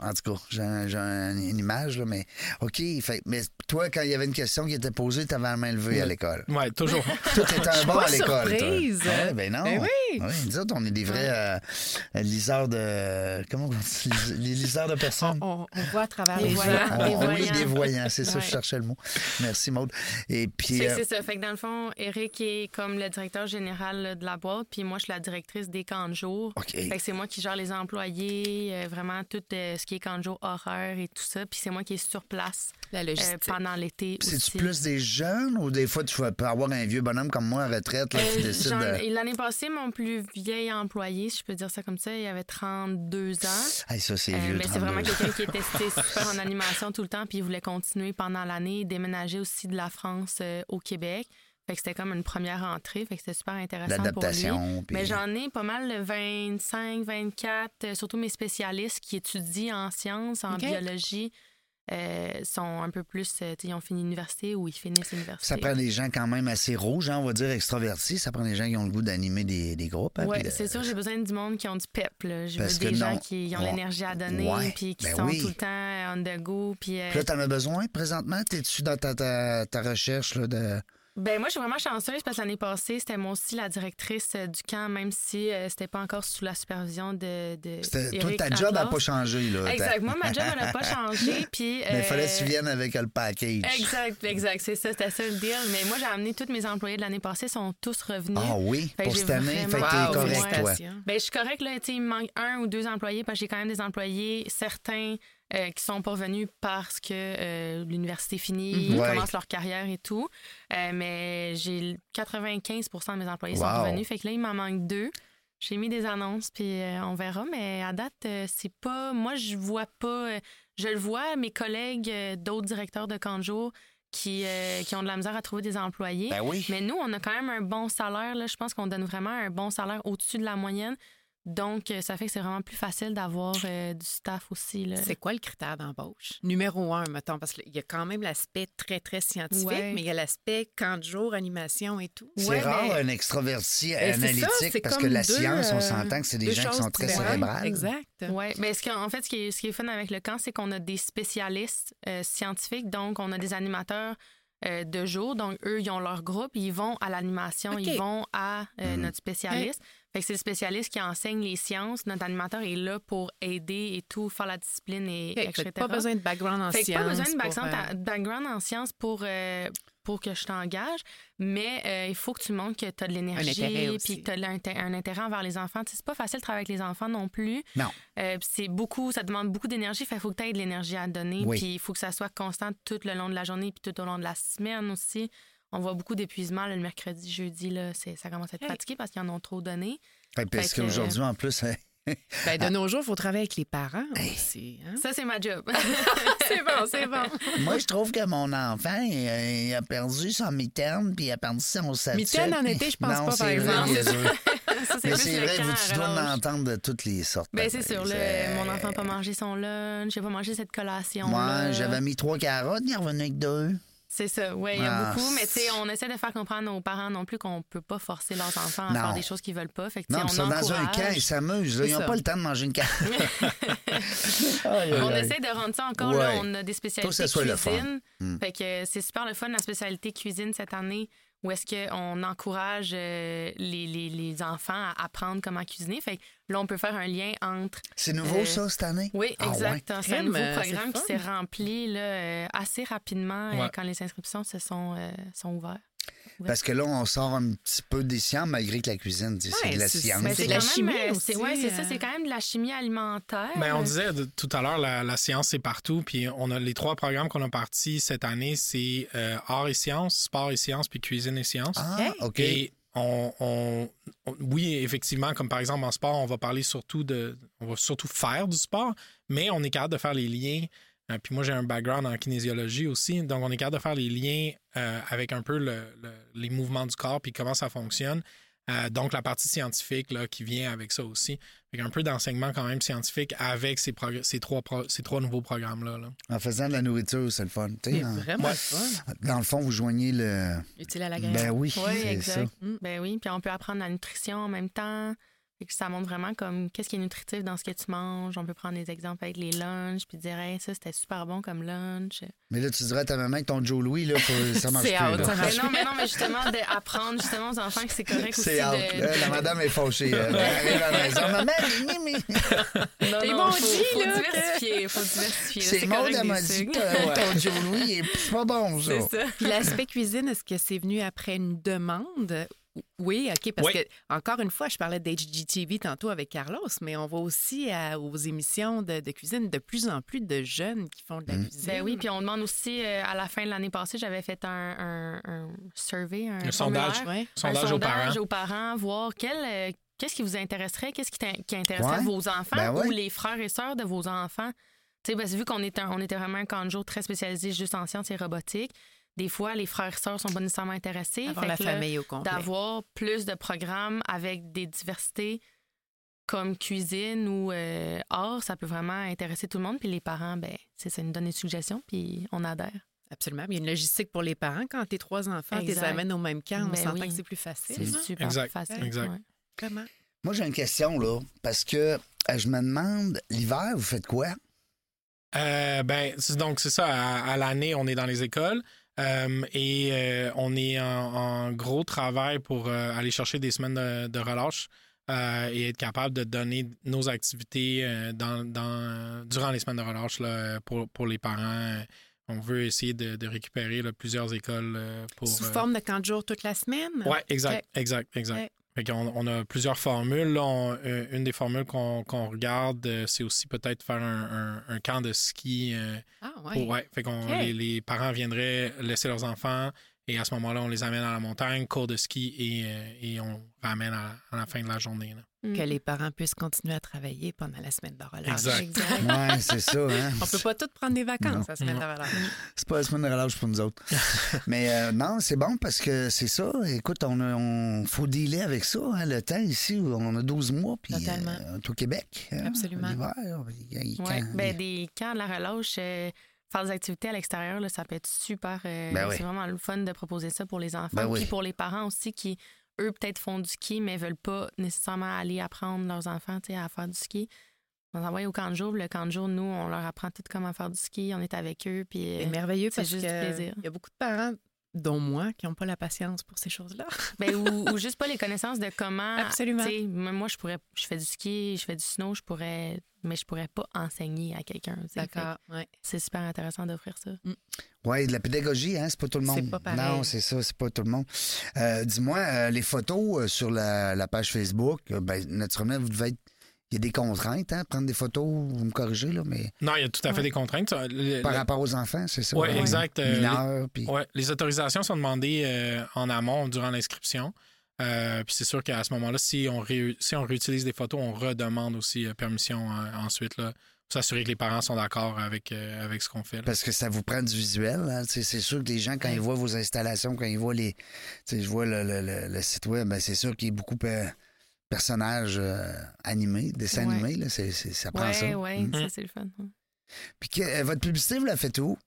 Speaker 2: en tout cas, j'ai un- j'ai un- une image, là, mais OK. Fait, mais toi, quand il y avait une question qui était posée, tu avais la main levée à l'école.
Speaker 4: Ouais, toujours.
Speaker 2: Tout était un bon
Speaker 3: pas
Speaker 2: à l'école. toi.
Speaker 3: surprise.
Speaker 2: Ah ouais, ben non.
Speaker 3: Ben oui.
Speaker 2: Nous autres, on est des vrais euh, liseurs de. Comment on dit? Les liseurs de personnes.
Speaker 3: On, on voit à travers
Speaker 5: Les
Speaker 3: les
Speaker 5: voyants.
Speaker 3: gens.
Speaker 2: On-
Speaker 5: des
Speaker 2: oui,
Speaker 5: voyants.
Speaker 2: des voyants, c'est ça,
Speaker 5: Ouais.
Speaker 2: je cherchais le mot. Merci, Maude. Et puis.
Speaker 5: C'est
Speaker 2: euh,
Speaker 5: c'est ça. Fait que dans le fond, Eric est comme le directeur général de la boîte, puis moi, je suis la directrice des camps de jour.
Speaker 2: OK.
Speaker 5: Fait que c'est moi qui gère les employés, euh, vraiment tout euh, ce qui est camp de jour horaire et tout ça. Puis c'est moi qui est sur place
Speaker 3: La
Speaker 5: euh, pendant l'été
Speaker 2: C'est-tu plus des jeunes ou des fois tu peux avoir un vieux bonhomme comme moi à retraite là, qui
Speaker 5: Euh,
Speaker 2: décide
Speaker 5: j'en-
Speaker 2: de.
Speaker 5: L'année passée, mon plus vieil employé, si je peux dire ça comme ça, il avait 32 ans.
Speaker 2: Hey, ça, c'est
Speaker 5: Euh,
Speaker 2: vieux.
Speaker 5: mais c'est vraiment
Speaker 2: 32.
Speaker 5: quelqu'un qui était super en animation tout le temps, puis il voulait continuer pendant l'année, déménager aussi de la France euh, au Québec. Fait que c'était comme une première entrée, fait que c'était super intéressant pour lui.
Speaker 2: Puis-
Speaker 5: Mais j'en ai pas mal, le 25, 24, euh, surtout mes spécialistes qui étudient en sciences, en biologie, euh, sont un peu plus, euh, ils ont fini l'université ou ils finissent l'université.
Speaker 2: Ça prend des gens quand même assez rouges, hein, on va dire extravertis. Ça prend des gens qui ont le goût d'animer des, des groupes. hein,
Speaker 5: Oui,
Speaker 2: de-
Speaker 5: c'est sûr, j'ai besoin du monde qui ont du pep. Là. Je
Speaker 2: Parce
Speaker 5: veux des gens
Speaker 2: non.
Speaker 5: qui ont
Speaker 2: Ouais.
Speaker 5: l'énergie à donner,
Speaker 2: Ouais.
Speaker 5: puis qui
Speaker 2: Ben
Speaker 5: sont
Speaker 2: oui.
Speaker 5: tout le temps on the go. Puis, euh,
Speaker 2: Puis là, t'en as besoin présentement? T'es-tu dans ta, ta, ta recherche là, de.
Speaker 5: Ben moi, je suis vraiment chanceuse parce que l'année passée, c'était moi aussi la directrice euh, du camp, même si euh, c'était pas encore sous la supervision de. de
Speaker 2: Toi, ta job n'a pas changé. Là,
Speaker 5: Exact. Moi, ma job, elle n'a pas changé. Puis,
Speaker 2: Mais il fallait que
Speaker 5: euh,
Speaker 2: tu viennes avec le package.
Speaker 5: Exact, exact. C'est ça, c'était ça le deal. Mais moi, j'ai amené tous mes employés de l'année passée, sont tous revenus.
Speaker 2: Ah oui,
Speaker 5: Fait
Speaker 2: pour cette année, fait que
Speaker 3: Wow,
Speaker 2: correct, toi?
Speaker 5: Ben, je suis correcte, là. Tu sais, il me manque un ou deux employés parce que j'ai quand même des employés, certains euh, qui sont pas venus parce que euh, l'université finit,
Speaker 2: Mhm.
Speaker 5: ils
Speaker 2: Ouais.
Speaker 5: commencent leur carrière et tout. Euh, mais j'ai 95% de mes employés sont
Speaker 2: Wow.
Speaker 5: revenus. Fait que là, il m'en manque deux. J'ai mis des annonces, puis euh, on verra. Mais à date, c'est pas. Moi, je vois pas. je le vois, mes collègues, d'autres directeurs de camp de jour qui, euh, qui ont de la misère à trouver des employés.
Speaker 2: Ben oui.
Speaker 5: Mais nous, on a quand même un bon salaire. Là. Je pense qu'on donne vraiment un bon salaire au-dessus de la moyenne. Donc, euh, ça fait que c'est vraiment plus facile d'avoir euh, du staff aussi. Là.
Speaker 3: C'est quoi le critère d'embauche? Numéro un, mettons, parce qu'il y a quand même l'aspect très, très scientifique,
Speaker 5: Ouais.
Speaker 3: mais il y a l'aspect camp de jour, animation et tout.
Speaker 2: C'est
Speaker 5: Ouais,
Speaker 2: rare
Speaker 5: mais-
Speaker 2: un extraverti
Speaker 3: Ben,
Speaker 2: analytique
Speaker 3: ça,
Speaker 2: parce que la
Speaker 3: deux,
Speaker 2: science, on
Speaker 3: euh,
Speaker 2: s'entend que c'est des gens qui sont très cérébrales.
Speaker 3: Exact.
Speaker 5: Oui, mais ce en fait, ce qui, est, ce qui est fun avec le camp, c'est qu'on a des spécialistes euh, scientifiques. Donc, on a des animateurs euh, de jour. Donc, eux, ils ont leur groupe. Ils vont à l'animation. Ils vont à euh,
Speaker 2: Mhm.
Speaker 5: notre spécialiste. C'est le spécialiste qui enseigne les sciences. Notre animateur est là pour aider et tout, faire la discipline et
Speaker 3: que
Speaker 5: etc.
Speaker 3: Pas besoin de background en
Speaker 5: Fait
Speaker 3: sciences.
Speaker 5: pas besoin de
Speaker 3: pour, euh,
Speaker 5: background en sciences pour, euh, pour que je t'engage, mais euh, il faut que tu montres que tu as de l'énergie puis que tu as un intérêt envers les enfants. C'est pas facile de travailler avec les enfants non plus.
Speaker 2: Non.
Speaker 5: C'est beaucoup, ça demande beaucoup d'énergie. Qu'il faut que tu aies de l'énergie à donner.
Speaker 2: Oui.
Speaker 5: Puis il faut que ça soit constant tout le long de la journée puis tout au long de la semaine aussi. On voit beaucoup d'épuisement le mercredi, jeudi. Là, c'est- ça commence à être
Speaker 3: Hey.
Speaker 5: fatigué parce qu'ils en ont trop donné.
Speaker 2: Que parce qu'aujourd'hui, en plus, hein,
Speaker 3: ben, de nos jours, il faut travailler avec les parents aussi. hein?
Speaker 5: Ça, c'est ma job.
Speaker 3: c'est bon, c'est bon.
Speaker 2: moi, je trouve que mon enfant, il, il a perdu son mitaine, puis il a perdu son statut.
Speaker 3: Mitaine en été, je pense
Speaker 2: non,
Speaker 3: pas,
Speaker 2: c'est
Speaker 3: par
Speaker 2: vrai,
Speaker 3: exemple.
Speaker 5: c'est
Speaker 2: vrai, vous, tu dois
Speaker 5: relâche.
Speaker 2: l'entendre de toutes les sortes.
Speaker 5: Ben, c'est sûr. Là, mon enfant n'a pas mangé son lunch, j'ai pas mangé cette collation.
Speaker 2: Moi, j'avais mis trois carottes, il est revenu avec deux.
Speaker 5: C'est ça, oui, il y a
Speaker 2: Ah,
Speaker 5: beaucoup. Mais tu sais, on essaie de faire comprendre aux parents non plus qu'on peut pas forcer leurs enfants à faire des choses qu'ils veulent pas. Fait que,
Speaker 2: Non,
Speaker 5: on
Speaker 2: ils sont dans un camp, ils s'amusent. Ils n'ont pas le temps de manger une carotte.
Speaker 5: On essaie de rendre ça encore. Là, on a des
Speaker 2: Faut que
Speaker 5: spécialités
Speaker 2: ça soit le fun.
Speaker 5: cuisine.
Speaker 2: Mm.
Speaker 5: Fait que c'est super le fun, la spécialité cuisine cette année, où est-ce qu'on encourage euh, les, les, les enfants à apprendre comment cuisiner? Fait que là, on peut faire un lien entre
Speaker 2: C'est nouveau,
Speaker 5: Euh,
Speaker 2: ça, cette année?
Speaker 5: Oui,
Speaker 2: Ah ouais?
Speaker 5: exact. C'est un nouveau
Speaker 3: euh,
Speaker 5: programme qui s'est rempli là, euh, assez rapidement euh,
Speaker 4: Ouais.
Speaker 5: quand les inscriptions se sont, euh, sont ouvertes.
Speaker 2: Parce que là, on sort un petit peu des sciences, malgré que la cuisine, c'est
Speaker 3: Ouais,
Speaker 2: de la science.
Speaker 3: c'est de la chimie aussi,
Speaker 5: c'est- ouais, c'est ça,
Speaker 3: euh.
Speaker 5: c'est quand même de la chimie alimentaire.
Speaker 4: Ben, on disait de- tout à l'heure, la, la science, c'est partout. Puis on a les trois programmes qu'on a partis cette année, c'est euh, art et sciences, sport et sciences, puis cuisine et sciences.
Speaker 2: Ah, OK.
Speaker 4: Et on, on- on- oui, effectivement, comme par exemple en sport, on va parler surtout de, on va surtout faire du sport, mais on est capable de faire les liens. Euh, puis moi, j'ai un background en kinésiologie aussi, donc on est capable de faire les liens euh, avec un peu le- le- les mouvements du corps puis comment ça fonctionne. Euh, donc, la partie scientifique là, qui vient avec ça aussi. Fait un peu d'enseignement quand même scientifique avec ces, ces, trois, ces trois nouveaux programmes-là. là.
Speaker 2: En faisant de la nourriture, c'est le fun.
Speaker 3: C'est
Speaker 2: en-
Speaker 3: vraiment le fun.
Speaker 2: Dans le fond, vous joignez le.
Speaker 3: Utile à la guerre.
Speaker 2: Ben oui,
Speaker 5: Oui,
Speaker 2: c'est ça.
Speaker 5: exact. Ben oui, puis on peut apprendre la nutrition en même temps. Ça montre vraiment comme qu'est-ce qui est nutritif dans ce que tu manges. On peut prendre des exemples avec les lunchs, puis dire hey, ça c'était super bon comme lunch.
Speaker 2: Mais là, tu dirais à ta maman que ton Joe Louis, là, faut- ça marche
Speaker 3: C'est
Speaker 2: plus.
Speaker 3: out,
Speaker 2: là.
Speaker 3: ça
Speaker 5: Mais non, mais non, mais justement d'apprendre justement aux enfants que c'est correct aussi
Speaker 2: C'est out.
Speaker 5: de.
Speaker 2: Là, la madame est fâchée. Elle arrive à la maison. Maman, mais.
Speaker 5: Non, non,
Speaker 3: m'ont
Speaker 5: faut, faut
Speaker 3: là, que-
Speaker 5: diversifier, faut diversifier.
Speaker 2: C'est Maud, elle m'a dit ton Joe Louis est pas bon, ça.
Speaker 5: C'est ça.
Speaker 3: Puis L'aspect cuisine, est-ce que c'est venu après une demande? Oui, OK, parce
Speaker 4: Oui.
Speaker 3: que, encore une fois, je parlais d'HGTV tantôt avec Carlos, mais on voit aussi à- aux émissions de, de cuisine de plus en plus de jeunes qui font de la cuisine.
Speaker 5: Ben oui, puis on demande aussi, euh, à la fin de l'année passée, j'avais fait un, un, un survey, un,
Speaker 4: Un sondage.
Speaker 3: Ouais.
Speaker 4: Sondage
Speaker 5: un
Speaker 4: aux parents.
Speaker 5: sondage aux parents, voir quel, euh, qu'est-ce qui vous intéresserait, qu'est-ce qui, qui intéresserait
Speaker 2: Ouais.
Speaker 5: vos enfants
Speaker 2: Ben ouais.
Speaker 5: ou les frères et sœurs de vos enfants? Tu sais, parce que vu qu'on était, on était vraiment un camp de jour très spécialisé juste en sciences et robotique, des fois, les frères et sœurs sont pas nécessairement intéressés.
Speaker 3: Avoir
Speaker 5: Fait
Speaker 3: la
Speaker 5: que là,
Speaker 3: famille au complet.
Speaker 5: d'avoir plus de programmes avec des diversités comme cuisine ou euh, art, ça peut vraiment intéresser tout le monde. Puis les parents, ben, c'est ça, nous donnent des suggestions, puis on adhère.
Speaker 3: Absolument. Il y a une logistique pour les parents. Quand tes trois enfants, tu les amènes au même camp, on
Speaker 5: Ben
Speaker 3: s'entend
Speaker 5: oui.
Speaker 3: que c'est plus facile.
Speaker 5: C'est
Speaker 3: hein?
Speaker 5: super
Speaker 4: Exact,
Speaker 5: facile.
Speaker 4: exact.
Speaker 5: ouais.
Speaker 3: Comment?
Speaker 2: Moi, j'ai une question, là, parce que euh, je me demande, l'hiver, vous faites quoi?
Speaker 4: Euh, ben, donc, c'est ça. À, à l'année, on est dans les écoles euh, et euh, on est en, en gros travail pour euh, aller chercher des semaines de, de relâche et être capable de donner nos activités dans, dans- durant les semaines de relâche là, pour, pour les parents. On veut essayer de, de récupérer là, plusieurs écoles pour.
Speaker 3: Sous forme de camp de jour toute la semaine?
Speaker 4: Oui, exact, exact, exact. Fait qu'on- on, a plusieurs formules. là. On- euh, une des formules qu'on regarde, euh, c'est aussi peut-être faire un, un- un camp de ski. euh,
Speaker 3: Ah,
Speaker 4: pour-
Speaker 3: ouais.
Speaker 4: Fait qu'on les, les parents viendraient laisser leurs enfants et à ce moment-là, on les amène à la montagne, cours de ski et, euh, et on ramène à, à la fin de la journée. là.
Speaker 3: Que les parents puissent continuer à travailler pendant la semaine de relâche.
Speaker 4: Exact.
Speaker 5: Exact.
Speaker 2: Ouais, c'est ça, hein?
Speaker 3: On peut pas tous prendre des vacances
Speaker 2: Non.
Speaker 3: la semaine de relâche.
Speaker 2: C'est pas la semaine de relâche pour nous autres. Mais euh, non, c'est bon parce que c'est ça. Écoute, on, a- on faut dealer avec ça. hein, le temps ici, on a 12 mois, puis
Speaker 3: Totalement.
Speaker 2: euh, est au Québec. hein,
Speaker 3: Absolument.
Speaker 2: L'hiver, il- il-
Speaker 5: Ouais.
Speaker 2: quand-
Speaker 5: Ben, des camps de la relâche, euh, faire des activités à l'extérieur, là, ça peut être super. euh,
Speaker 2: Ben oui.
Speaker 5: C'est vraiment le fun de proposer ça pour les enfants.
Speaker 2: Ben oui.
Speaker 5: Puis pour les parents aussi qui, eux, peut-être font du ski, mais veulent pas nécessairement aller apprendre leurs enfants tu sais, à faire du ski. On les envoie au camp de jour. Le camp de jour, nous, on leur apprend tout comment faire du ski. On est avec eux. Puis, euh,
Speaker 3: C'est merveilleux
Speaker 5: c'est
Speaker 3: parce
Speaker 5: juste
Speaker 3: que
Speaker 5: plaisir.
Speaker 3: il y a beaucoup de parents, dont moi, qui n'ont pas la patience pour ces choses-là.
Speaker 5: Ben, ou, ou juste pas les connaissances de comment.
Speaker 3: Absolument.
Speaker 5: Moi, je pourrais. Je fais du ski, je fais du snow, je pourrais. Mais je pourrais pas enseigner à quelqu'un. que
Speaker 3: Ouais.
Speaker 5: C'est super intéressant d'offrir ça.
Speaker 2: Oui, de la pédagogie, hein, c'est pas tout le monde.
Speaker 3: C'est pas pareil.
Speaker 2: Non, c'est ça, c'est pas tout le monde. Euh, Dis-moi, euh, les photos euh, sur la, la page Facebook, euh, ben, naturellement, vous devez être. Il y a des contraintes, hein, prendre des photos, vous me corrigez, là, mais
Speaker 4: Non, il y a tout à fait
Speaker 5: Ouais.
Speaker 4: des contraintes. ça. Le-
Speaker 2: par
Speaker 4: le-
Speaker 2: rapport aux enfants, c'est ça?
Speaker 4: Ouais,
Speaker 2: hein?
Speaker 4: exact, euh,
Speaker 2: Mineurs, puis.
Speaker 4: Ouais, les autorisations sont demandées euh, en amont durant l'inscription. Euh, puis c'est sûr qu'à ce moment-là, si on, ré- si on réutilise des photos, on redemande aussi euh, permission euh, ensuite, là, pour s'assurer que les parents sont d'accord avec, euh, avec ce qu'on fait. là.
Speaker 2: Parce que ça vous prend du visuel. hein. C'est sûr que les gens, quand ils voient vos installations, quand ils voient les. tu sais, Je vois le, le- le- le site web, ben, c'est sûr qu'il y a beaucoup de personnages euh, animés, dessins
Speaker 5: Ouais.
Speaker 2: animés. Là, c'est- c'est- ça prend
Speaker 5: Ouais,
Speaker 2: ça.
Speaker 5: ouais,
Speaker 2: Mm.
Speaker 5: ça, c'est le fun.
Speaker 2: Puis que, euh, votre publicité, vous la faites où?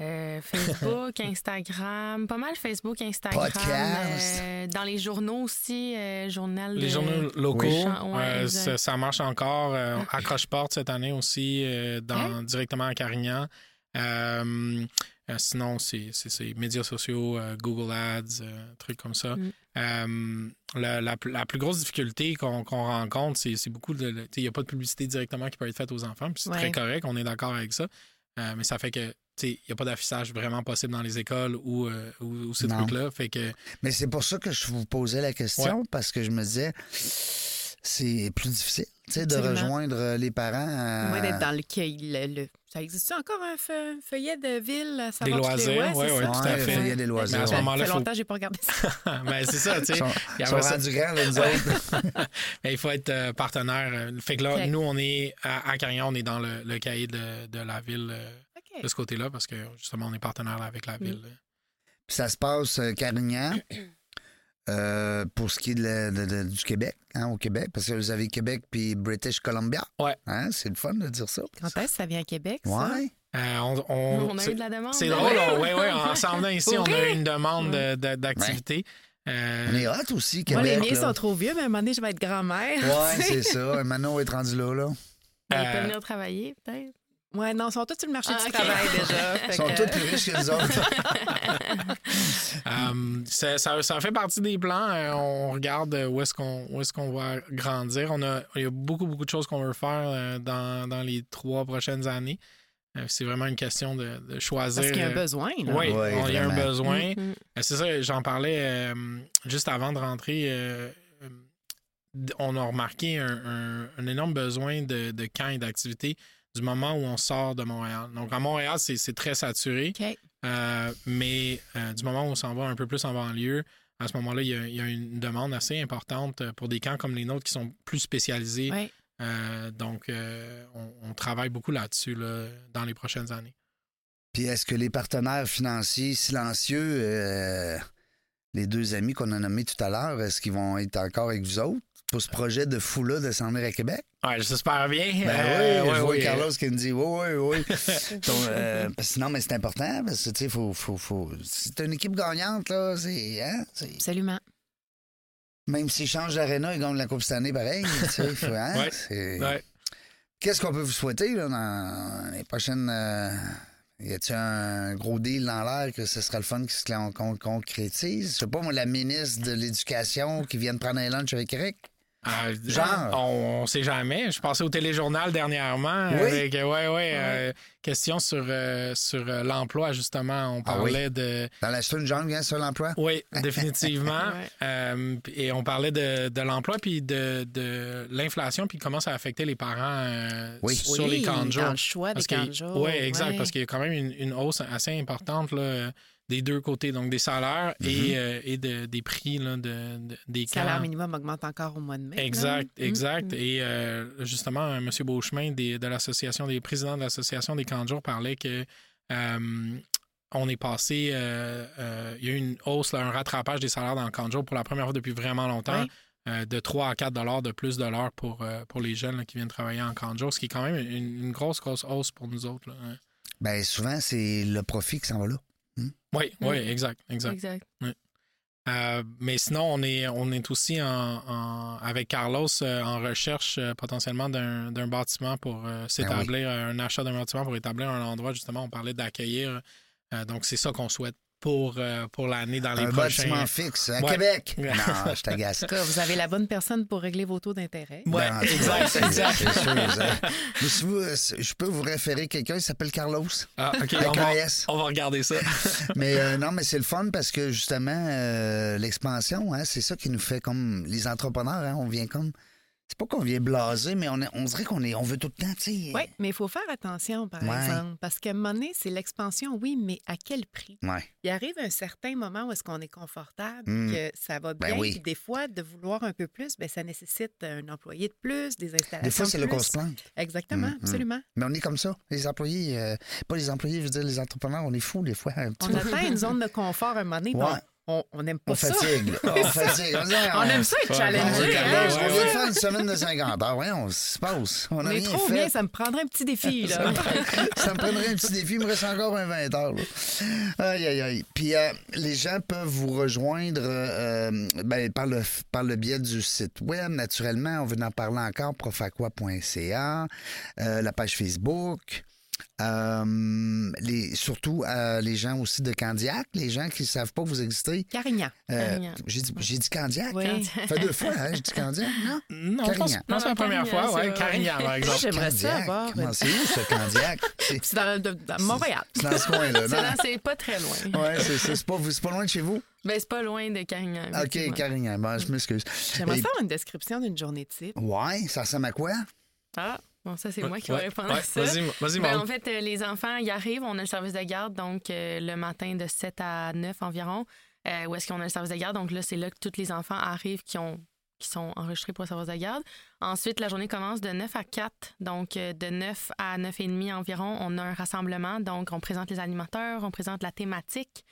Speaker 5: Euh, Facebook, Instagram, pas mal Facebook, Instagram.
Speaker 2: Podcast.
Speaker 5: euh, dans les journaux aussi, euh, journal de...
Speaker 4: Les journaux locaux,
Speaker 2: Oui.
Speaker 5: Ouais,
Speaker 4: euh, ça, ça marche encore. Euh, Accroche-porte cette année aussi, euh, dans,
Speaker 5: Hein?
Speaker 4: directement à Carignan. Euh, euh, sinon, c'est c'est- c'est médias sociaux, euh, Google Ads, euh, trucs comme ça.
Speaker 5: Mm.
Speaker 4: Euh, la, la plus- la plus grosse difficulté qu'on qu'on rencontre, c'est c'est beaucoup de. Il n'y a pas de publicité directement qui peut être faite aux enfants, puis c'est
Speaker 3: Ouais.
Speaker 4: très correct, on est d'accord avec ça. Euh, mais ça fait que. tu sais, Il n'y a pas d'affichage vraiment possible dans les écoles ou, euh, ou, ou ces trucs-là. Fait que
Speaker 2: Mais c'est pour ça que je vous posais la question, parce que je me disais, c'est plus difficile tu sais, de rejoindre euh, les parents. à-
Speaker 3: Moi, d'être dans le, le, le- Ça existe encore un fe- feuillet de ville? à
Speaker 4: Des
Speaker 3: les-
Speaker 4: loisirs, ouais,
Speaker 3: c'est
Speaker 4: ouais,
Speaker 3: ça.
Speaker 4: tout à fait.
Speaker 2: il y a des
Speaker 4: Mais
Speaker 2: loisirs.
Speaker 4: à ce
Speaker 3: Ça
Speaker 4: moment-là,
Speaker 3: fait
Speaker 4: faut-
Speaker 3: longtemps que j'ai pas regardé ça.
Speaker 4: ben, c'est ça, tu sais.
Speaker 2: Ils sont,
Speaker 4: ça-
Speaker 2: rendus grands, là, nous autres.
Speaker 4: Mais il faut être euh, partenaire. euh, Fait que là, nous, on est à, à Carignan, on est dans le, le cahier de, de la ville euh, de ce côté-là parce que justement, on est partenaire avec la ville.
Speaker 2: Puis ça se passe euh, Carignan. euh, pour ce qui est de la- de- de- du Québec, hein, au Québec, parce que vous avez Québec puis British Columbia.
Speaker 4: Ouais.
Speaker 2: Hein, c'est le fun de dire ça.
Speaker 3: Quand est-ce que ça vient à Québec, ça?
Speaker 2: Ouais.
Speaker 4: Euh, on, on-
Speaker 5: On a eu de la demande.
Speaker 4: C'est drôle, oui, oui. En s'en venant ici, on a eu une demande de- de- d'activité. Euh,
Speaker 2: On est hot aussi,
Speaker 3: Moi,
Speaker 2: Québec.
Speaker 3: les miens
Speaker 2: là.
Speaker 3: sont trop vieux, mais à un moment donné, je vais être grand-mère.
Speaker 2: Ouais, c'est ça. Manon est rendu là, là.
Speaker 4: Euh,
Speaker 5: peuvent venir travailler, peut-être.
Speaker 3: Ouais, non, ils sont tous sur le marché
Speaker 5: Ah,
Speaker 3: du
Speaker 5: ok.
Speaker 3: travail déjà.
Speaker 2: Ils sont
Speaker 3: que-
Speaker 2: tous plus riches que nous autres.
Speaker 4: Euh, ça, ça- ça fait partie des plans. Euh, on regarde où est-ce qu'on où est-ce qu'on va grandir. On a, il y a beaucoup, beaucoup de choses qu'on veut faire euh, dans, dans les trois prochaines années. Euh, c'est vraiment une question de, de choisir.
Speaker 3: Parce qu'il y a un
Speaker 4: euh,
Speaker 3: besoin. Là.
Speaker 4: Oui,
Speaker 2: Ouais,
Speaker 4: il y a un besoin.
Speaker 5: Mm, mm.
Speaker 4: Euh, C'est ça, j'en parlais euh, juste avant de rentrer. euh, euh, on a remarqué un, un- un énorme besoin de, de camps et d'activités du moment où on sort de Montréal. Donc, à Montréal, c'est c'est très saturé, euh, mais euh, du moment où on s'en va un peu plus en banlieue, à ce moment-là, il y, a, il y a une demande assez importante pour des camps comme les nôtres qui sont plus spécialisés.
Speaker 3: Ouais.
Speaker 4: Euh, donc, euh, on, on travaille beaucoup là-dessus là, dans les prochaines années.
Speaker 2: Puis est-ce que les partenaires financiers silencieux, euh, les deux amis qu'on a nommés tout à l'heure, est-ce qu'ils vont être encore avec vous autres? Pour ce projet de fou-là de s'en venir à Québec?
Speaker 4: Ouais, j'espère bien.
Speaker 2: Ben
Speaker 4: Euh,
Speaker 2: oui,
Speaker 4: ouais,
Speaker 2: je vois
Speaker 4: oui.
Speaker 2: Carlos qui me dit oui, oui, oui. Donc, euh, parce que non, mais c'est important parce que, tu sais, faut, faut, faut... c'est une équipe gagnante, là. C'est, hein? c'est-
Speaker 3: Absolument.
Speaker 2: Même s'ils changent d'aréna, ils gagnent la Coupe cette année, pareil. hein?
Speaker 4: Ouais.
Speaker 2: C'est-
Speaker 4: Ouais.
Speaker 2: Qu'est-ce qu'on peut vous souhaiter là, dans les prochaines. euh, Y a-t-il un gros deal dans l'air que ce sera le fun qui se con- con- concrétise? Je sais pas, moi, la ministre de l'Éducation qui vient de prendre un lunch avec Eric.
Speaker 4: Ah,
Speaker 2: Genre.
Speaker 4: On, on sait jamais. Je passais au téléjournal dernièrement
Speaker 2: Oui.
Speaker 4: avec euh, ouais, ouais, euh, question sur, euh, sur l'emploi, justement. On
Speaker 2: Ah oui.
Speaker 4: parlait de.
Speaker 2: Dans la une jungle, hein, sur l'emploi?
Speaker 4: Oui, définitivement.
Speaker 5: Ouais.
Speaker 4: Euh, et on parlait de, de l'emploi puis de, de l'inflation puis comment ça affectait les parents euh,
Speaker 2: Oui.
Speaker 4: sur
Speaker 3: Oui,
Speaker 4: les camps de jour.
Speaker 3: dans le choix des camps de jour.
Speaker 4: Oui, exact.
Speaker 3: ouais.
Speaker 4: Parce qu'il y a quand même une, une hausse assez importante là, des deux côtés, donc des salaires et, euh, et de- des prix là, de, de- des
Speaker 3: Le salaire minimum augmente encore au mois de mai. là.
Speaker 4: Exact,
Speaker 3: Mm,
Speaker 4: exact.
Speaker 3: mm.
Speaker 4: Et euh, justement, M. Beauchemin des- de l'association des présidents de l'association des camps de jour parlait que euh, on est passé, euh, euh, il y a eu une hausse, là, un rattrapage des salaires dans le camp de jour pour la première fois depuis vraiment longtemps.
Speaker 3: Oui.
Speaker 4: euh, de 3 à 4 dollars de plus de l'heure pour, euh, pour les jeunes là, qui viennent travailler en camp de jour, ce qui est quand même une, une grosse, grosse hausse pour nous autres. là, hein.
Speaker 2: Ben, souvent, c'est le profit qui s'en va là.
Speaker 4: Oui, oui, exact, exact.
Speaker 5: Exact.
Speaker 4: Euh, mais sinon, on est, on est aussi en, en- avec Carlos euh, en recherche euh, potentiellement d'un d'un bâtiment pour euh, s'établir, un achat d'un bâtiment pour établir un endroit, justement, on parlait d'accueillir. Euh, donc, c'est ça qu'on souhaite pour, euh, pour l'année dans les
Speaker 2: Un
Speaker 4: prochains...
Speaker 2: bâtiment fixe à
Speaker 4: Ouais.
Speaker 2: Québec. Non, je t'agace.
Speaker 3: En tout cas, vous avez la bonne personne pour régler vos taux d'intérêt.
Speaker 4: Ouais,
Speaker 2: Ben,
Speaker 4: exact, exact.
Speaker 2: je peux vous référer quelqu'un, il s'appelle Carlos.
Speaker 4: Ah, OK,
Speaker 2: Avec
Speaker 4: on va,
Speaker 2: un S.
Speaker 4: on va regarder ça.
Speaker 2: Mais euh, non, mais c'est le fun parce que justement, euh, l'expansion, hein, c'est ça qui nous fait comme les entrepreneurs, hein, on vient comme. C'est pas qu'on vient blaser, mais on, est- on dirait qu'on est, on veut tout le temps, tu sais.
Speaker 3: Oui, mais il faut faire attention, par
Speaker 2: Ouais.
Speaker 3: exemple, parce qu'à un moment donné, c'est l'expansion, oui, mais à quel prix?
Speaker 2: Ouais.
Speaker 3: Il arrive un certain moment où est-ce qu'on est confortable,
Speaker 2: Mm.
Speaker 3: que ça va
Speaker 2: Ben
Speaker 3: bien,
Speaker 2: oui.
Speaker 3: puis des fois, de vouloir un peu plus, ben, ça nécessite un employé de plus, des installations
Speaker 2: Des fois, c'est là qu'on se plante.
Speaker 3: Exactement,
Speaker 2: Mm, mm.
Speaker 3: absolument.
Speaker 2: Mais on est comme ça. Les employés, euh, pas les employés, je veux dire, les entrepreneurs, on est fous des fois. Un petit
Speaker 3: On
Speaker 2: peu.
Speaker 3: atteint une zone de confort à un moment donné,
Speaker 2: Ouais.
Speaker 3: On- on n'aime pas
Speaker 2: On
Speaker 3: ça.
Speaker 2: fatigue. On fatigue. On,
Speaker 3: On aime ça être challengé. hein?
Speaker 2: On
Speaker 4: ouais,
Speaker 2: vient de faire une semaine de 50 heures. Ouais, on se passe. On a
Speaker 3: Mais
Speaker 2: rien
Speaker 3: trop
Speaker 2: fait.
Speaker 3: bien, ça me prendrait un petit défi. Là.
Speaker 2: ça me prendrait un petit défi, il me reste encore un 20 heures. là. Aïe, aïe, aïe. Puis euh, les gens peuvent vous rejoindre euh, ben, par, le, par le biais du site web, naturellement. On veut en parler encore, profaqua.ca, euh, la page Facebook. Euh, les, surtout euh, les gens aussi de Candiac, les gens qui ne savent pas que vous existez.
Speaker 3: Carignan.
Speaker 2: Euh,
Speaker 5: Carignan.
Speaker 2: j'ai dit, j'ai dit Candiac.
Speaker 3: Oui.
Speaker 2: Ça fait deux fois, hein, j'ai dit Candiac, non?
Speaker 4: Non,
Speaker 2: Carignan.
Speaker 4: je pense que c'est la première
Speaker 5: Carignan,
Speaker 4: fois. Ouais, Carignan, par exemple.
Speaker 3: J'aimerais ça avoir
Speaker 2: c'est où, ce Candiac? C'est
Speaker 3: C'est dans, de- dans Montréal.
Speaker 2: c'est dans ce coin-là,
Speaker 5: C'est
Speaker 2: non?
Speaker 5: dans- C'est pas très loin.
Speaker 2: Oui, c'est ça. C'est pas, c'est pas loin de chez vous?
Speaker 5: Ben, c'est pas loin de Carignan.
Speaker 2: OK. Carignan. Bon, je m'excuse.
Speaker 3: J'aimerais
Speaker 2: Et-
Speaker 3: faire une description d'une journée type.
Speaker 2: Ouais, ça ressemble à quoi?
Speaker 5: Ah, bon, ça, c'est moi qui vais répondre
Speaker 4: ouais,
Speaker 5: à ça.
Speaker 4: Vas-y, vas-y,
Speaker 5: Ben, en fait, euh, les enfants, ils arrivent, on a le service de garde, donc euh, le matin de 7 à 9 environ, euh, où est-ce qu'on a le service de garde. Donc là, c'est là que tous les enfants arrivent qui, ont, qui sont enregistrés pour le service de garde. Ensuite, la journée commence de 9 à 4. Donc, de 9 à 9 et demi environ, on a un rassemblement. Donc, on présente les animateurs, on présente la thématique.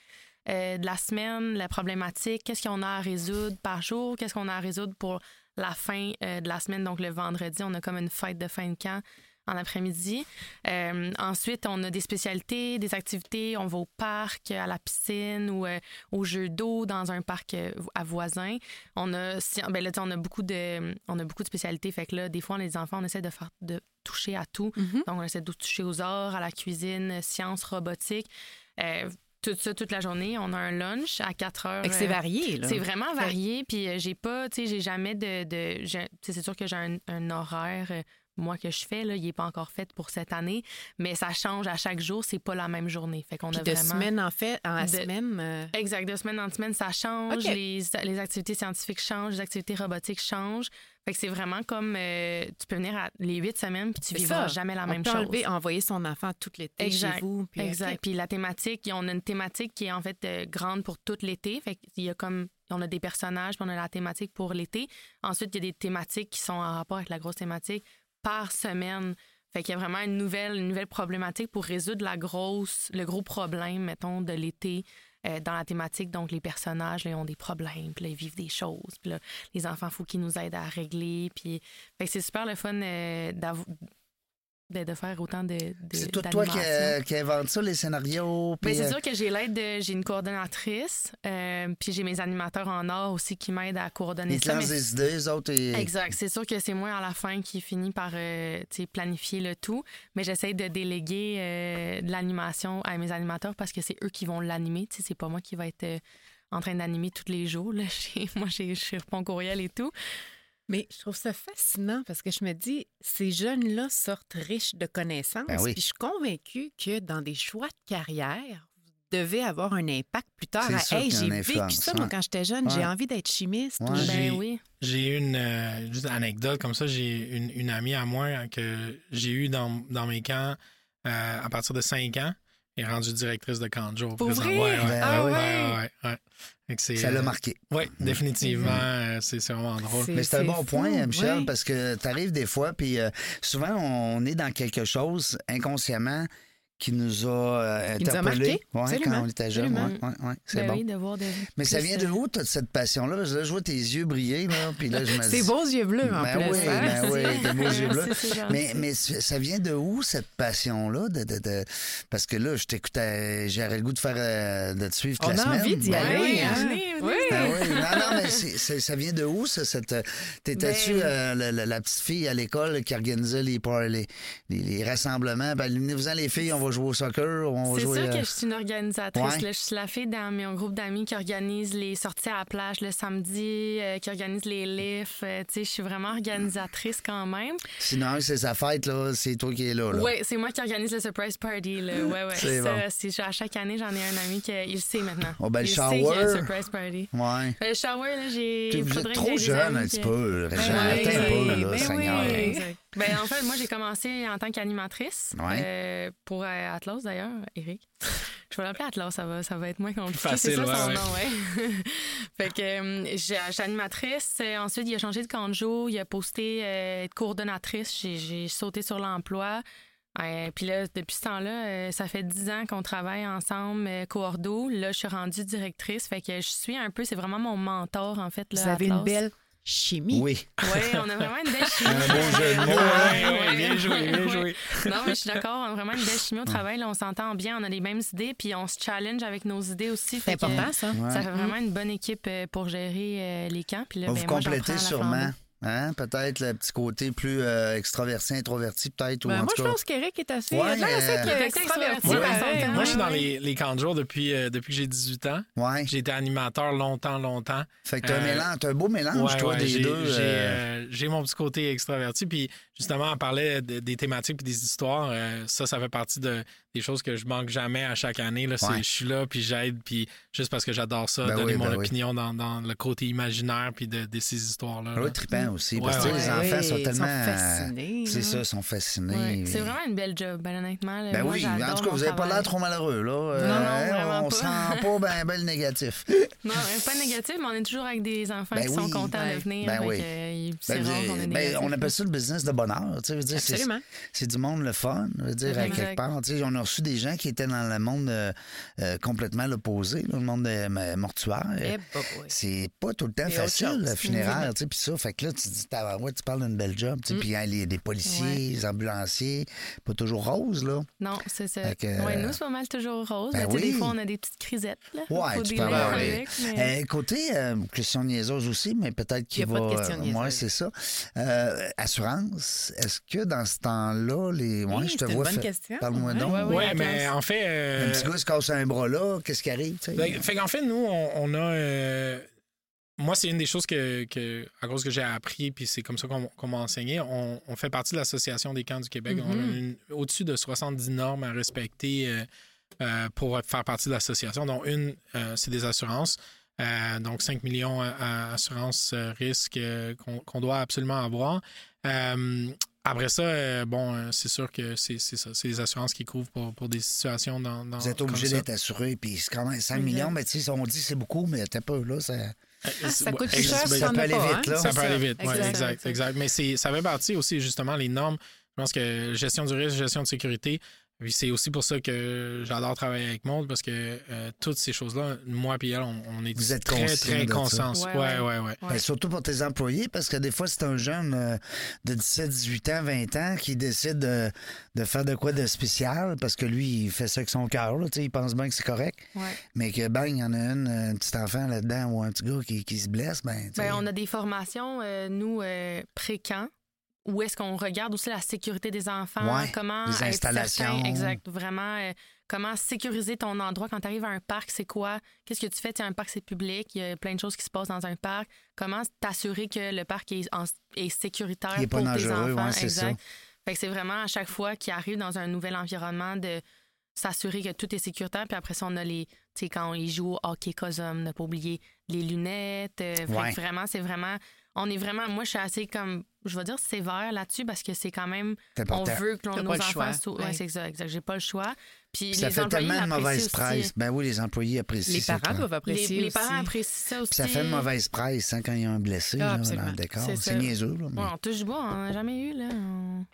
Speaker 5: de la semaine, la problématique, qu'est-ce qu'on a à résoudre par jour, qu'est-ce qu'on a à résoudre pour la fin euh, de la semaine. Donc, le vendredi, on a comme une fête de fin de camp en après-midi. Euh, ensuite, on a des spécialités, des activités. On va au parc, à la piscine ou euh, au jeu d'eau dans un parc euh, à voisin. On a, si- ben là, on a beaucoup de, on a beaucoup de spécialités. Fait que là, des fois, les enfants, on essaie de faire, de toucher à tout.
Speaker 3: Mhm.
Speaker 5: Donc, on essaie de toucher aux arts, à la cuisine, sciences, robotique. Tout ça toute la journée. On a un lunch à 4 heures.
Speaker 3: C'est
Speaker 5: euh,
Speaker 3: varié, là.
Speaker 5: c'est vraiment varié, puis euh, j'ai pas, tu sais, j'ai jamais de. c'est sûr que j'ai un, un horaire, euh, moi, que je fais, là, il est pas encore fait pour cette année, mais ça change à chaque jour, c'est pas la même journée. Fait qu'on a
Speaker 3: de
Speaker 5: vraiment.
Speaker 3: semaine en fait, en
Speaker 5: de-
Speaker 3: semaine. euh,
Speaker 5: Exact, de semaine en semaine, ça change, les, les activités scientifiques changent, les activités robotiques changent. Fait que c'est vraiment comme. euh, tu peux venir à les huit semaines, puis tu vivras
Speaker 3: ça.
Speaker 5: jamais la
Speaker 3: on
Speaker 5: même
Speaker 3: peut
Speaker 5: chose.
Speaker 3: enlever, envoyer son enfant tout l'été
Speaker 5: Exact.
Speaker 3: chez vous. Puis,
Speaker 5: Exact.
Speaker 3: OK.
Speaker 5: Puis la thématique, on a une thématique qui est en fait euh, grande pour tout l'été. Fait qu'il y a comme on a des personnages, puis on a la thématique pour l'été. Ensuite, il y a des thématiques qui sont en rapport avec la grosse thématique par semaine. Fait qu'il y a vraiment une nouvelle, une nouvelle problématique pour résoudre la grosse, le gros problème, mettons, de l'été euh, dans la thématique. Donc, les personnages, ont des problèmes, puis ils vivent des choses. Puis les enfants, faut qu'ils nous aident à régler. Puis, c'est super le fun euh, de, de faire autant de, de
Speaker 2: C'est tout toi qui, euh, qui invente ça, les scénarios.
Speaker 5: Ben,
Speaker 2: puis,
Speaker 5: c'est
Speaker 2: euh,
Speaker 5: sûr que j'ai l'aide de. J'ai une coordonnatrice, euh, puis j'ai mes animateurs en or aussi qui m'aident à coordonner
Speaker 2: ils te
Speaker 5: ça.
Speaker 2: lancent
Speaker 5: mais-
Speaker 2: des idées, les autres. Et...
Speaker 5: Exact. C'est sûr que c'est moi à la fin qui finit par euh, planifier le tout, mais j'essaie de déléguer de l'animation à mes animateurs parce que c'est eux qui vont l'animer. C'est pas moi qui va être en train d'animer tous les jours. Là. Moi, j'ai- je réponds courriel et tout.
Speaker 3: Mais je trouve ça fascinant parce que je me dis, ces jeunes-là sortent riches de connaissances.
Speaker 2: Ben oui.
Speaker 3: Puis je suis convaincue que dans des choix de carrière, vous devez avoir un impact plus tard.
Speaker 2: C'est
Speaker 3: à,
Speaker 2: sûr
Speaker 3: hey, j'ai vécu
Speaker 2: influence,
Speaker 3: ça, moi, quand j'étais jeune. J'ai envie d'être chimiste.
Speaker 2: Ouais.
Speaker 3: ou-
Speaker 2: J'ai-
Speaker 5: Ben
Speaker 4: J'ai-
Speaker 5: oui.
Speaker 4: J'ai une, euh, juste anecdote comme ça. J'ai une, une amie à moi que j'ai eue dans, dans mes camps euh, à partir de 5 ans. Est rendue directrice de jour.
Speaker 3: Pour
Speaker 4: présent.
Speaker 3: vrai?
Speaker 4: Ouais, ouais.
Speaker 2: Ben
Speaker 3: Ah
Speaker 2: oui.
Speaker 3: ouais?
Speaker 2: Ça l'a
Speaker 4: euh,
Speaker 2: marqué.
Speaker 4: Oui, définitivement. euh, c'est vraiment drôle.
Speaker 3: C'est-
Speaker 2: Mais c'est un bon
Speaker 3: fou,
Speaker 2: point, euh, Michel,
Speaker 3: oui.
Speaker 2: parce que tu arrives des fois, puis euh, souvent, on est dans quelque chose inconsciemment qui nous a euh,
Speaker 3: Qui nous a
Speaker 2: interpellés ouais, quand on était jeunes. Ouais, ouais, c'est
Speaker 5: Ben
Speaker 2: bon.
Speaker 5: oui, de voir
Speaker 2: Mais ça vient de
Speaker 5: euh,
Speaker 2: où, toute cette passion-là? Parce que là, je vois tes yeux briller, là, puis là, je me dis...
Speaker 3: C'est beaux yeux bleus, en
Speaker 2: Ben
Speaker 3: plus.
Speaker 2: oui,
Speaker 3: hein?
Speaker 2: ben oui, tes beaux yeux bleus. Mais, mais ça vient de où, cette passion-là? De, de, de- Parce que là, je t'écoutais, j'aurais le goût de faire euh, de te suivre toute
Speaker 3: On
Speaker 2: la
Speaker 3: a
Speaker 2: semaine.
Speaker 3: envie d'y
Speaker 2: Ben
Speaker 3: aller.
Speaker 2: oui,
Speaker 3: hein? Oui.
Speaker 2: Oui, non, non, mais c'est- ça vient de où, ça? Cette, T'étais-tu
Speaker 5: Ben-
Speaker 2: euh, la, la- la petite fille à l'école qui organisait les, les, les, les rassemblements? Ben, venez-vous-en, les filles, on va jouer au soccer, on va
Speaker 5: C'est sûr
Speaker 2: euh,
Speaker 5: que je suis une organisatrice.
Speaker 2: Ouais.
Speaker 5: là. Je suis la fille dans mon groupe d'amis qui organise les sorties à la plage le samedi, euh, qui organise les lifts. Euh, tu je suis vraiment organisatrice quand même.
Speaker 2: Sinon, c'est sa fête, là, c'est toi qui es là. là.
Speaker 5: Oui, c'est moi qui organise le surprise party. Là. Ouais, ouais.
Speaker 2: C'est bon.
Speaker 5: à chaque année, j'en ai un ami qui il le sait maintenant.
Speaker 2: Oh, ben, le
Speaker 5: il sait y a
Speaker 2: shower.
Speaker 5: un surprise party.
Speaker 2: Ouais.
Speaker 5: Euh, Le shower, là, j'ai. J'aie
Speaker 2: trop jeune un petit peu.
Speaker 5: Ben
Speaker 2: un peu, là,
Speaker 3: ben
Speaker 2: Seigneur.
Speaker 3: oui.
Speaker 5: Ben, en fait, moi, j'ai commencé en tant qu'animatrice
Speaker 2: Ouais.
Speaker 5: euh, pour euh, Atlas, d'ailleurs, Eric. Je vais l'appeler Atlas, ça va, ça va être moins compliqué.
Speaker 4: Facile,
Speaker 5: c'est ça son
Speaker 4: ouais,
Speaker 5: nom, ouais. fait que euh, j'étais animatrice. Euh, Ensuite, il a changé de camp de jour. Il a posté euh, être coordonnatrice. J'ai- J'ai sauté sur l'emploi. Euh, puis là, depuis ce temps-là, euh, ça fait dix ans qu'on travaille ensemble, euh, coordo. Là, je suis rendue directrice. Fait que je suis un peu, c'est vraiment mon mentor, en fait. Là,
Speaker 3: Vous avez une
Speaker 5: Atlas.
Speaker 3: belle chimie.
Speaker 2: Oui.
Speaker 5: Oui, on a vraiment une belle chimie.
Speaker 2: Un beau jeu de mots,
Speaker 4: Ouais,
Speaker 2: hein?
Speaker 4: ouais, bien joué, bien
Speaker 5: Ouais.
Speaker 4: joué.
Speaker 5: Non, mais je suis d'accord. On a vraiment une belle chimie au travail. Là, on s'entend bien, on a les mêmes idées, puis on se challenge avec nos idées aussi.
Speaker 3: C'est important, ça.
Speaker 2: Ouais.
Speaker 5: Ça fait vraiment une bonne équipe euh, pour gérer euh, les camps. Puis là,
Speaker 2: On
Speaker 5: ben,
Speaker 2: vous
Speaker 5: moi,
Speaker 2: complétez sûrement. Hein? Peut-être le petit côté plus euh, extraverti, introverti, peut-être. ou
Speaker 3: Ben,
Speaker 2: en
Speaker 3: moi,
Speaker 2: tout
Speaker 3: je pense qu'Eric est assez.
Speaker 2: Ouais,
Speaker 3: assez
Speaker 2: euh,
Speaker 5: est
Speaker 3: extraverti,
Speaker 5: ouais.
Speaker 4: Moi, je suis dans les, les camps de jour depuis, euh, depuis que j'ai 18 ans.
Speaker 2: Ouais.
Speaker 4: J'ai été animateur longtemps, longtemps.
Speaker 2: Fait que t'as un,
Speaker 4: Euh,
Speaker 2: mélange, t'as un beau mélange,
Speaker 4: Ouais,
Speaker 2: toi,
Speaker 4: ouais,
Speaker 2: des
Speaker 4: j'ai,
Speaker 2: deux.
Speaker 4: J'ai, j'ai mon petit côté extraverti. Puis justement, on parlait de- des thématiques puis des histoires. euh, ça, ça fait partie de, des choses que je manque jamais à chaque année. Là. Je suis là, puis j'aide, puis juste parce que j'adore ça,
Speaker 2: Ben
Speaker 4: donner
Speaker 2: oui,
Speaker 4: mon
Speaker 2: ben oui.
Speaker 4: opinion dans, dans le côté imaginaire puis de, de ces histoires-là.
Speaker 2: Oui,
Speaker 4: là.
Speaker 2: Aussi. Parce que
Speaker 4: Ouais,
Speaker 2: les
Speaker 3: ouais.
Speaker 2: enfants sont
Speaker 3: Ils
Speaker 2: tellement.
Speaker 3: sont fascinés,
Speaker 2: C'est ça, ils sont fascinés.
Speaker 5: Ouais, C'est vraiment une belle job, ben, honnêtement. là.
Speaker 2: Ben
Speaker 5: Moi,
Speaker 2: oui, en tout cas, vous n'avez pas l'air trop malheureux, là. Euh,
Speaker 5: non,
Speaker 2: hein, on
Speaker 5: pas.
Speaker 2: sent pas ben, ben le négatif.
Speaker 5: Non, euh, pas négatif, mais on est toujours avec des enfants
Speaker 2: Ben
Speaker 5: qui
Speaker 2: oui.
Speaker 5: sont contents
Speaker 3: Ouais.
Speaker 5: de venir.
Speaker 2: Ben oui.
Speaker 5: euh, c'est
Speaker 2: Ben,
Speaker 5: rare
Speaker 2: vous-
Speaker 5: qu'on est
Speaker 2: ben,
Speaker 5: négatif.
Speaker 2: on appelle ça le business de bonheur. Tu sais,
Speaker 3: Absolument.
Speaker 2: C'est du monde le fun. Je veux dire, à quelque part. Tu sais, on a reçu des gens qui étaient dans le monde euh, euh, complètement l'opposé, le monde euh, mortuaire.
Speaker 3: Eh, bah.
Speaker 2: C'est pas tout le temps facile, le funéraire, tu sais, puis ça. Fait que là, tu dis, ouais, tu parles d'une belle job, sais, puis hein, les, des policiers,
Speaker 5: Ouais.
Speaker 2: les ambulanciers, pas toujours rose, là.
Speaker 5: Non, c'est ça.
Speaker 2: Que,
Speaker 5: ouais,
Speaker 2: euh,
Speaker 5: nous, c'est pas mal toujours rose.
Speaker 2: ben oui.
Speaker 5: Des fois, on a des petites crisettes. Là.
Speaker 2: Ouais, tu peux avoir
Speaker 5: avec,
Speaker 2: les-
Speaker 5: mais-
Speaker 2: Euh, côté euh, question niaiseuse aussi, mais peut-être
Speaker 3: Il
Speaker 2: qu'il
Speaker 3: y a
Speaker 2: va.
Speaker 3: pas de question
Speaker 2: euh,
Speaker 3: niaiseuse.
Speaker 2: ouais, c'est ça. Euh, assurance, est-ce que dans ce temps-là, les. Ouais,
Speaker 3: Oui,
Speaker 2: je te vois.
Speaker 3: bonne
Speaker 2: fait-
Speaker 3: question.
Speaker 2: Parle-moi
Speaker 3: Ouais.
Speaker 2: donc.
Speaker 5: Ouais, ouais.
Speaker 4: Ouais,
Speaker 5: la
Speaker 4: mais en fait. euh,
Speaker 2: Un petit gars se casse un bras là, qu'est-ce qui arrive? tu sais?
Speaker 4: Ben, fait qu'en fait, nous, on a. moi, c'est une des choses que, que- à cause que j'ai appris, puis c'est comme ça qu'on qu'on m'a enseigné. On, on fait partie de l'Association des camps du Québec. On a
Speaker 5: Mhm.
Speaker 4: une- au-dessus de 70 normes à respecter euh, euh, pour faire partie de l'association. dont une, euh, c'est des assurances. Euh, donc, 5 millions à, à assurance euh, risque euh, qu'on qu'on doit absolument avoir. Euh, après ça, euh, bon, c'est sûr que c'est c'est ça. C'est les assurances qui couvrent pour, pour des situations dans. dans
Speaker 2: Vous êtes obligé d'être assuré, puis c'est quand même 5
Speaker 5: Exact.
Speaker 2: millions, mais tu sais, on dit c'est beaucoup, mais t'as pas, là, ça.
Speaker 3: Ah, ça coûte plus cher si
Speaker 2: ça peut aller vite,
Speaker 3: hein?
Speaker 2: là.
Speaker 4: Ça peut aller vite, oui,
Speaker 3: Exact.
Speaker 4: exact, exact. Mais c'est, ça fait partie aussi, justement, les normes. Je pense que gestion du risque, gestion de sécurité, puis c'est aussi pour ça que j'adore travailler avec Maud, parce que euh, toutes ces choses-là, moi et elle, on, on est
Speaker 2: Vous êtes
Speaker 4: très,
Speaker 2: conscient
Speaker 4: très conscients.
Speaker 5: Ouais,
Speaker 4: Ouais, ouais,
Speaker 5: ouais.
Speaker 4: ouais.
Speaker 5: Ouais.
Speaker 2: Ben, surtout pour tes employés, parce que des fois, c'est un jeune euh, de 17, 18 ans, 20 ans qui décide de, de faire de quoi de spécial, parce que lui, il fait ça avec son cœur, là, tu sais, il pense bien que c'est correct,
Speaker 5: Ouais.
Speaker 2: mais que, bang, il y en a une, un petit enfant là-dedans ou un petit gars qui, qui se blesse, ben, tu sais.
Speaker 5: Ben, on a des formations, euh, nous, euh, pré-camp, où est-ce qu'on regarde aussi la sécurité des enfants,
Speaker 2: Ouais,
Speaker 5: comment
Speaker 2: les installations.
Speaker 5: certain, exact, vraiment, euh, comment sécuriser ton endroit quand tu arrives à un parc, c'est quoi, qu'est-ce que tu fais, tu sais, un parc c'est public, il y a plein de choses qui se passent dans un parc, comment t'assurer que le parc est, en- est sécuritaire
Speaker 2: est
Speaker 5: pour tes enfants,
Speaker 2: ouais,
Speaker 5: exact. Fait que c'est vraiment à chaque fois qu'ils arrivent dans un nouvel environnement de s'assurer que tout est sécuritaire. Puis après ça, on a les. Tu sais, quand ils jouent au hockey cosum, ne pas oublier les lunettes. euh, fait que vraiment, c'est vraiment. On est vraiment. Moi, je suis assez comme. Je vais dire sévère là-dessus parce que c'est quand même. On veut que nos enfants.
Speaker 3: Ouais.
Speaker 5: Ouais, c'est exact, exact. J'ai pas le choix. Puis
Speaker 2: ça
Speaker 5: les
Speaker 2: fait tellement de mauvaise
Speaker 5: aussi.
Speaker 2: presse. Ben oui, les employés apprécient
Speaker 3: Les
Speaker 2: c'est
Speaker 3: parents doivent
Speaker 5: Les,
Speaker 3: apprécier
Speaker 5: les
Speaker 3: aussi.
Speaker 5: parents apprécient ça aussi.
Speaker 2: Puis ça fait une mauvaise presse hein, quand il y a un blessé
Speaker 3: Ah,
Speaker 2: là, dans le décor.
Speaker 5: C'est
Speaker 2: C'est
Speaker 5: ça.
Speaker 2: niaiseux. Là, mais-
Speaker 5: Ouais, on touche bois, on n'a jamais eu, là.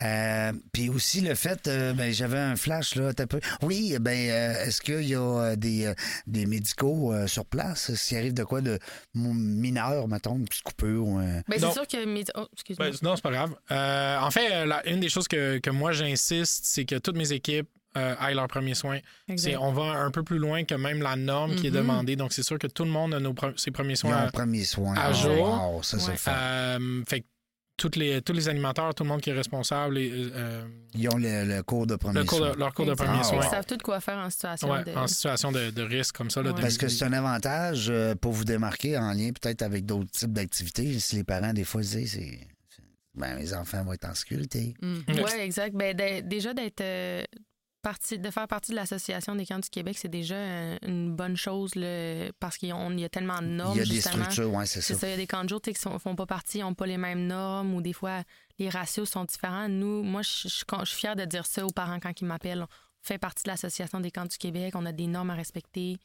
Speaker 2: Euh, puis aussi le fait, euh, ben, j'avais un flash là, t'as peu. Oui, ben euh, est-ce qu'il y a des, des médicaux euh, sur place? S'il arrive de quoi de mineur, mettons, une petite coupure ou un.
Speaker 5: Ben,
Speaker 4: Non.
Speaker 5: c'est sûr que. Oh, excuse-moi.
Speaker 4: Ben, non, c'est pas grave. Euh, en fait, la- une des choses que, que moi j'insiste, c'est que toutes mes équipes euh, aillent leurs premiers soins. On va un peu plus loin que même la norme qui est
Speaker 3: Mhm.
Speaker 4: demandée. Donc, c'est sûr que tout le monde a nos pre- ses premiers
Speaker 2: Ils ont
Speaker 4: soins.
Speaker 2: un premier soin.
Speaker 4: à jour.
Speaker 2: wow, ça, c'est
Speaker 5: Ouais.
Speaker 2: fun.
Speaker 4: Euh, fait que toutes les, tous les animateurs, tout le monde qui est responsable, euh,
Speaker 2: Ils ont le, le cours de premier
Speaker 4: le cours de-
Speaker 2: soin.
Speaker 4: leur cours de
Speaker 5: Exact.
Speaker 4: premiers
Speaker 2: Ah,
Speaker 4: soins.
Speaker 5: Ils savent tout quoi faire en situation
Speaker 4: Ouais,
Speaker 5: de.
Speaker 4: en situation de, de risque comme ça. Là,
Speaker 5: Ouais.
Speaker 4: de-
Speaker 2: Parce que c'est un avantage euh, pour vous démarquer en lien peut-être avec d'autres types d'activités. Si les parents, des fois, disent, c'est. Ben, mes enfants vont être en sécurité.
Speaker 3: Mm.
Speaker 5: Oui, exact. Ben, déjà, d'être euh, partie, de faire partie de l'Association des camps du Québec, c'est déjà une bonne chose là, parce qu'il y a- tellement de normes.
Speaker 2: Il y a des structures, oui, c'est ça.
Speaker 5: ça, il y a des camps de jour qui ne font pas partie, ils n'ont pas les mêmes normes ou des fois les ratios sont différents. Nous, moi, je, je- je suis fière de dire ça aux parents quand ils m'appellent. On fait partie de l'Association des camps du Québec, on a des normes à respecter.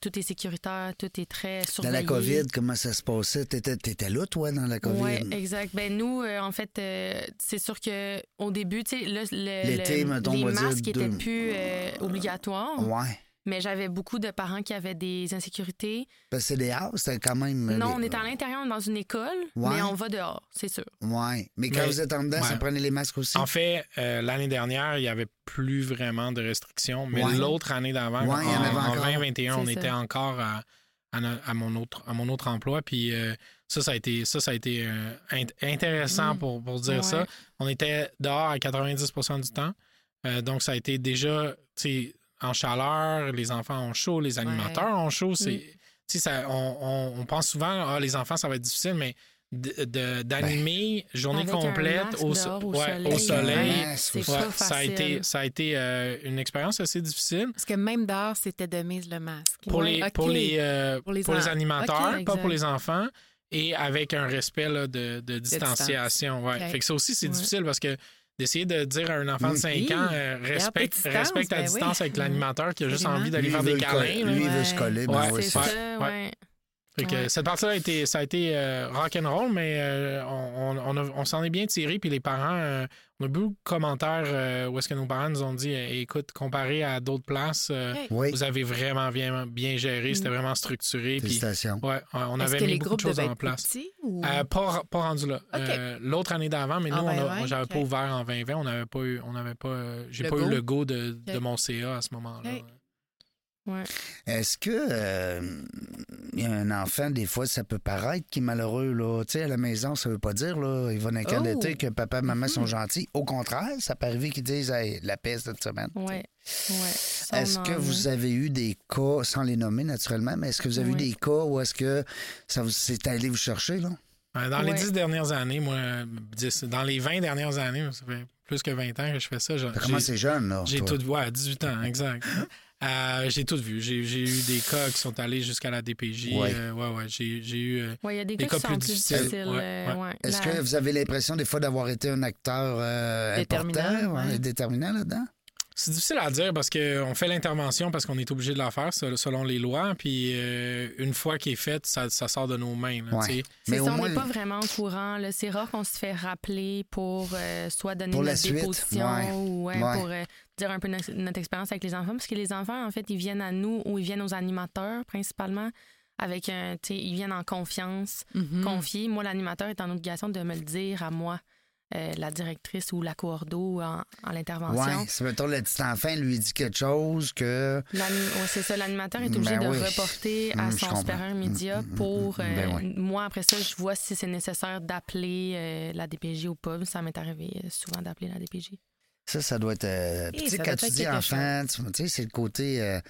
Speaker 5: Tout est sécuritaire, tout est très
Speaker 2: Dans
Speaker 5: surveillé.
Speaker 2: la COVID, comment ça se passait? T'étais, là, toi, dans la COVID?
Speaker 5: Oui, exact. Ben nous, euh, en fait, euh, c'est sûr que au début, tu sais, là, le, le- les masques
Speaker 2: deux-
Speaker 5: plus euh, obligatoires,
Speaker 2: Ouais.
Speaker 5: Mais j'avais beaucoup de parents qui avaient des insécurités.
Speaker 2: Parce que c'est des hauts, c'était quand même.
Speaker 5: non,
Speaker 2: les-
Speaker 5: on est à l'intérieur dans une école,
Speaker 2: Ouais.
Speaker 5: mais on va dehors, c'est sûr.
Speaker 2: Ouais. Mais quand
Speaker 4: Mais-
Speaker 2: vous êtes en dedans, ça prenait les masques aussi?
Speaker 4: En fait, euh, l'année dernière, il n'y avait plus vraiment de restrictions, mais
Speaker 2: Ouais.
Speaker 4: l'autre année d'avant,
Speaker 2: en
Speaker 4: en,
Speaker 2: avait
Speaker 4: en
Speaker 2: encore.
Speaker 4: 2021, on était encore à, à mon, autre, à mon autre emploi. Puis euh, ça, ça a été, ça, ça a été euh, int- intéressant
Speaker 5: Mm.
Speaker 4: pour, pour dire
Speaker 5: Ouais.
Speaker 4: ça. On était dehors à 90% du temps. Euh, donc, ça a été déjà en chaleur, les enfants ont chaud, les animateurs ont chaud. C'est,
Speaker 5: Mm.
Speaker 4: ça, on, on- on pense souvent, ah, les enfants, ça va être difficile, mais de- de- d'animer journée
Speaker 5: Avec un
Speaker 4: complète au,
Speaker 5: au
Speaker 4: ouais,
Speaker 5: soleil.
Speaker 4: au. Ouais,
Speaker 5: pas
Speaker 4: ça a été, ça a été euh, une expérience assez difficile
Speaker 3: Parce que même dehors, c'était de mise le masque.
Speaker 4: pour
Speaker 3: Ouais,
Speaker 4: les,
Speaker 3: OK.
Speaker 4: pour les, euh,
Speaker 3: Pour les
Speaker 4: pour les animateurs, pas pour les enfants. et avec un respect là, de, de distanciation. Ouais.
Speaker 3: Ok.
Speaker 4: Fait que ça aussi, c'est
Speaker 5: Ouais.
Speaker 4: difficile parce que d'essayer de dire à un enfant de 5
Speaker 3: Oui.
Speaker 4: ans, euh, respecte,
Speaker 3: distance,
Speaker 4: respecte ta
Speaker 3: ben oui.
Speaker 4: distance avec l'animateur qui a juste envie d'aller
Speaker 2: Lui,
Speaker 4: faire des câlins.
Speaker 2: Lui, il veut se coller. ben
Speaker 4: Ouais,
Speaker 2: oui,
Speaker 5: ouais.
Speaker 4: Fait que
Speaker 5: Ouais.
Speaker 4: cette partie-là a été, ça a été euh, rock'n'roll, mais euh, on, s'en est bien tiré. Puis les parents, euh, on a beaucoup de commentaires euh, où est-ce que nos parents nous ont dit écoute, comparé à d'autres places, euh.
Speaker 2: Oui,
Speaker 4: vous avez vraiment bien, bien géré, c'était vraiment structuré. Puis, ouais, on avait mis
Speaker 3: les
Speaker 4: beaucoup de choses en place.
Speaker 3: petits ou...
Speaker 4: Euh, pas, pas rendu là. Euh, L'autre année d'avant, mais nous,
Speaker 3: En
Speaker 4: on a-
Speaker 3: 2020,
Speaker 4: j'avais pas ouvert en 2020. On n'avait pas eu, on n'avait pas, euh, j'ai
Speaker 3: Le
Speaker 4: pas eu le go de, mon CA à ce moment-là.
Speaker 5: Ouais.
Speaker 2: Est-ce que euh, un enfant, des fois, ça peut paraître qui est malheureux, là? Tu sais, à la maison, ça veut pas dire, là, il va dans quel
Speaker 3: Oh!
Speaker 2: que papa et maman sont
Speaker 3: Mhm.
Speaker 2: gentils. Au contraire, ça peut arriver qu'ils disent hey, la peste cette semaine.
Speaker 5: Ouais. Ouais.
Speaker 2: Est-ce que vous avez eu des cas, sans les nommer naturellement, mais est-ce que vous avez eu des cas où est-ce que ça vous s'est allé vous chercher, là?
Speaker 4: Euh, Dans les
Speaker 5: Ouais.
Speaker 4: dix dernières années, moi, dix- dans les 20 dernières années, ça fait plus que 20 ans que je fais ça. j'ai-
Speaker 2: Comment c'est jeune, là?
Speaker 4: J'ai tout ouais, 18 ans, exact. Euh, j'ai tout vu. J'ai eu des cas qui sont allés jusqu'à la DPJ.
Speaker 2: Ouais.
Speaker 4: euh, ouais, ouais. J'ai eu. euh,
Speaker 5: Ouais, il y a des,
Speaker 4: Des
Speaker 5: cas,
Speaker 4: plus
Speaker 5: plus
Speaker 4: difficiles.
Speaker 5: difficiles.
Speaker 4: Ouais,
Speaker 5: euh,
Speaker 4: ouais.
Speaker 5: ouais.
Speaker 2: Est-ce
Speaker 5: La-
Speaker 2: que vous avez l'impression, des fois, d'avoir été un acteur euh,
Speaker 3: Déterminant,
Speaker 2: important,
Speaker 3: ouais,
Speaker 2: déterminant là-dedans?
Speaker 4: C'est difficile à dire parce qu'on fait l'intervention parce qu'on est obligé de la faire se- selon les lois. Puis euh, une fois qu'il est fait, ça, ça sort de nos mains. là,
Speaker 2: Ouais. Mais
Speaker 5: ça,
Speaker 2: au
Speaker 5: on
Speaker 2: moins-
Speaker 5: n'est pas vraiment au courant. C'est rare qu'on se fait rappeler pour euh, soit donner
Speaker 2: Pour la
Speaker 5: notre
Speaker 2: suite,
Speaker 5: déposition
Speaker 2: ouais.
Speaker 5: ou ouais,
Speaker 2: Ouais.
Speaker 5: pour euh, dire un peu notre, notre expérience avec les enfants. Parce que les enfants, en fait, ils viennent à nous ou ils viennent aux animateurs principalement. Avec un, ils viennent en confiance,
Speaker 3: Mhm.
Speaker 5: confiés. Moi, l'animateur est en obligation de me le dire à moi, euh, la directrice ou la coordo en, en l'intervention.
Speaker 2: Oui, si mettons le petit enfant lui dit quelque chose que.
Speaker 5: Ouais, c'est ça, l'animateur est obligé
Speaker 2: Ben
Speaker 5: de
Speaker 2: oui.
Speaker 5: reporter à
Speaker 2: je
Speaker 5: son supérieur immédiat
Speaker 2: Hum, hum,
Speaker 5: pour.
Speaker 2: ben
Speaker 5: euh,
Speaker 2: oui.
Speaker 5: Moi, après ça, je vois si c'est nécessaire d'appeler euh, la DPJ ou pas. Ça m'est arrivé souvent d'appeler la DPJ.
Speaker 2: Ça, ça doit être. puis tu sais,
Speaker 3: ça
Speaker 2: quand tu dis enfant, tu sais, c'est le côté.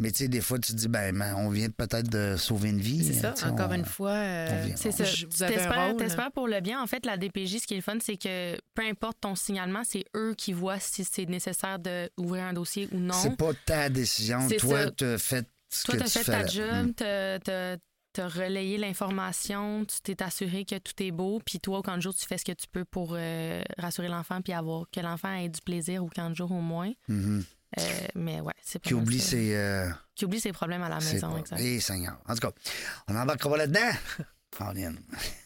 Speaker 2: Mais tu sais, des fois, tu te dis, ben, on vient peut-être de sauver une vie.
Speaker 3: C'est ça,
Speaker 2: tu sais,
Speaker 3: encore
Speaker 2: on-
Speaker 3: une fois. euh,
Speaker 2: on vient-
Speaker 5: C'est ça.
Speaker 3: je- Vous avez un
Speaker 5: T'espères
Speaker 3: rôle.
Speaker 5: t'espères pour le bien. En fait, la DPJ, ce qui est le fun, c'est que peu importe ton signalement, c'est eux qui voient si c'est nécessaire d'ouvrir un dossier ou non.
Speaker 2: C'est pas ta décision. Toi, tu as fait ce
Speaker 5: Toi,
Speaker 2: que
Speaker 5: tu as
Speaker 2: tu
Speaker 5: fait
Speaker 2: fais.
Speaker 5: ta job,
Speaker 2: Mm.
Speaker 5: t'as- t'as t'as relayé l'information, tu t'es assuré que tout est beau, puis toi, au camp de jour, tu fais ce que tu peux pour euh, rassurer l'enfant, puis avoir que l'enfant ait du plaisir au camp de jour au moins.
Speaker 2: Mhm.
Speaker 5: Euh, mais ouais, c'est pas
Speaker 2: Qui oublie
Speaker 5: ça.
Speaker 2: ses. euh,
Speaker 5: Qui oublie ses problèmes à la maison,
Speaker 2: pas-
Speaker 5: exact.
Speaker 2: Eh, Seigneur. En tout cas, on embarquera pas là-dedans. Pauline.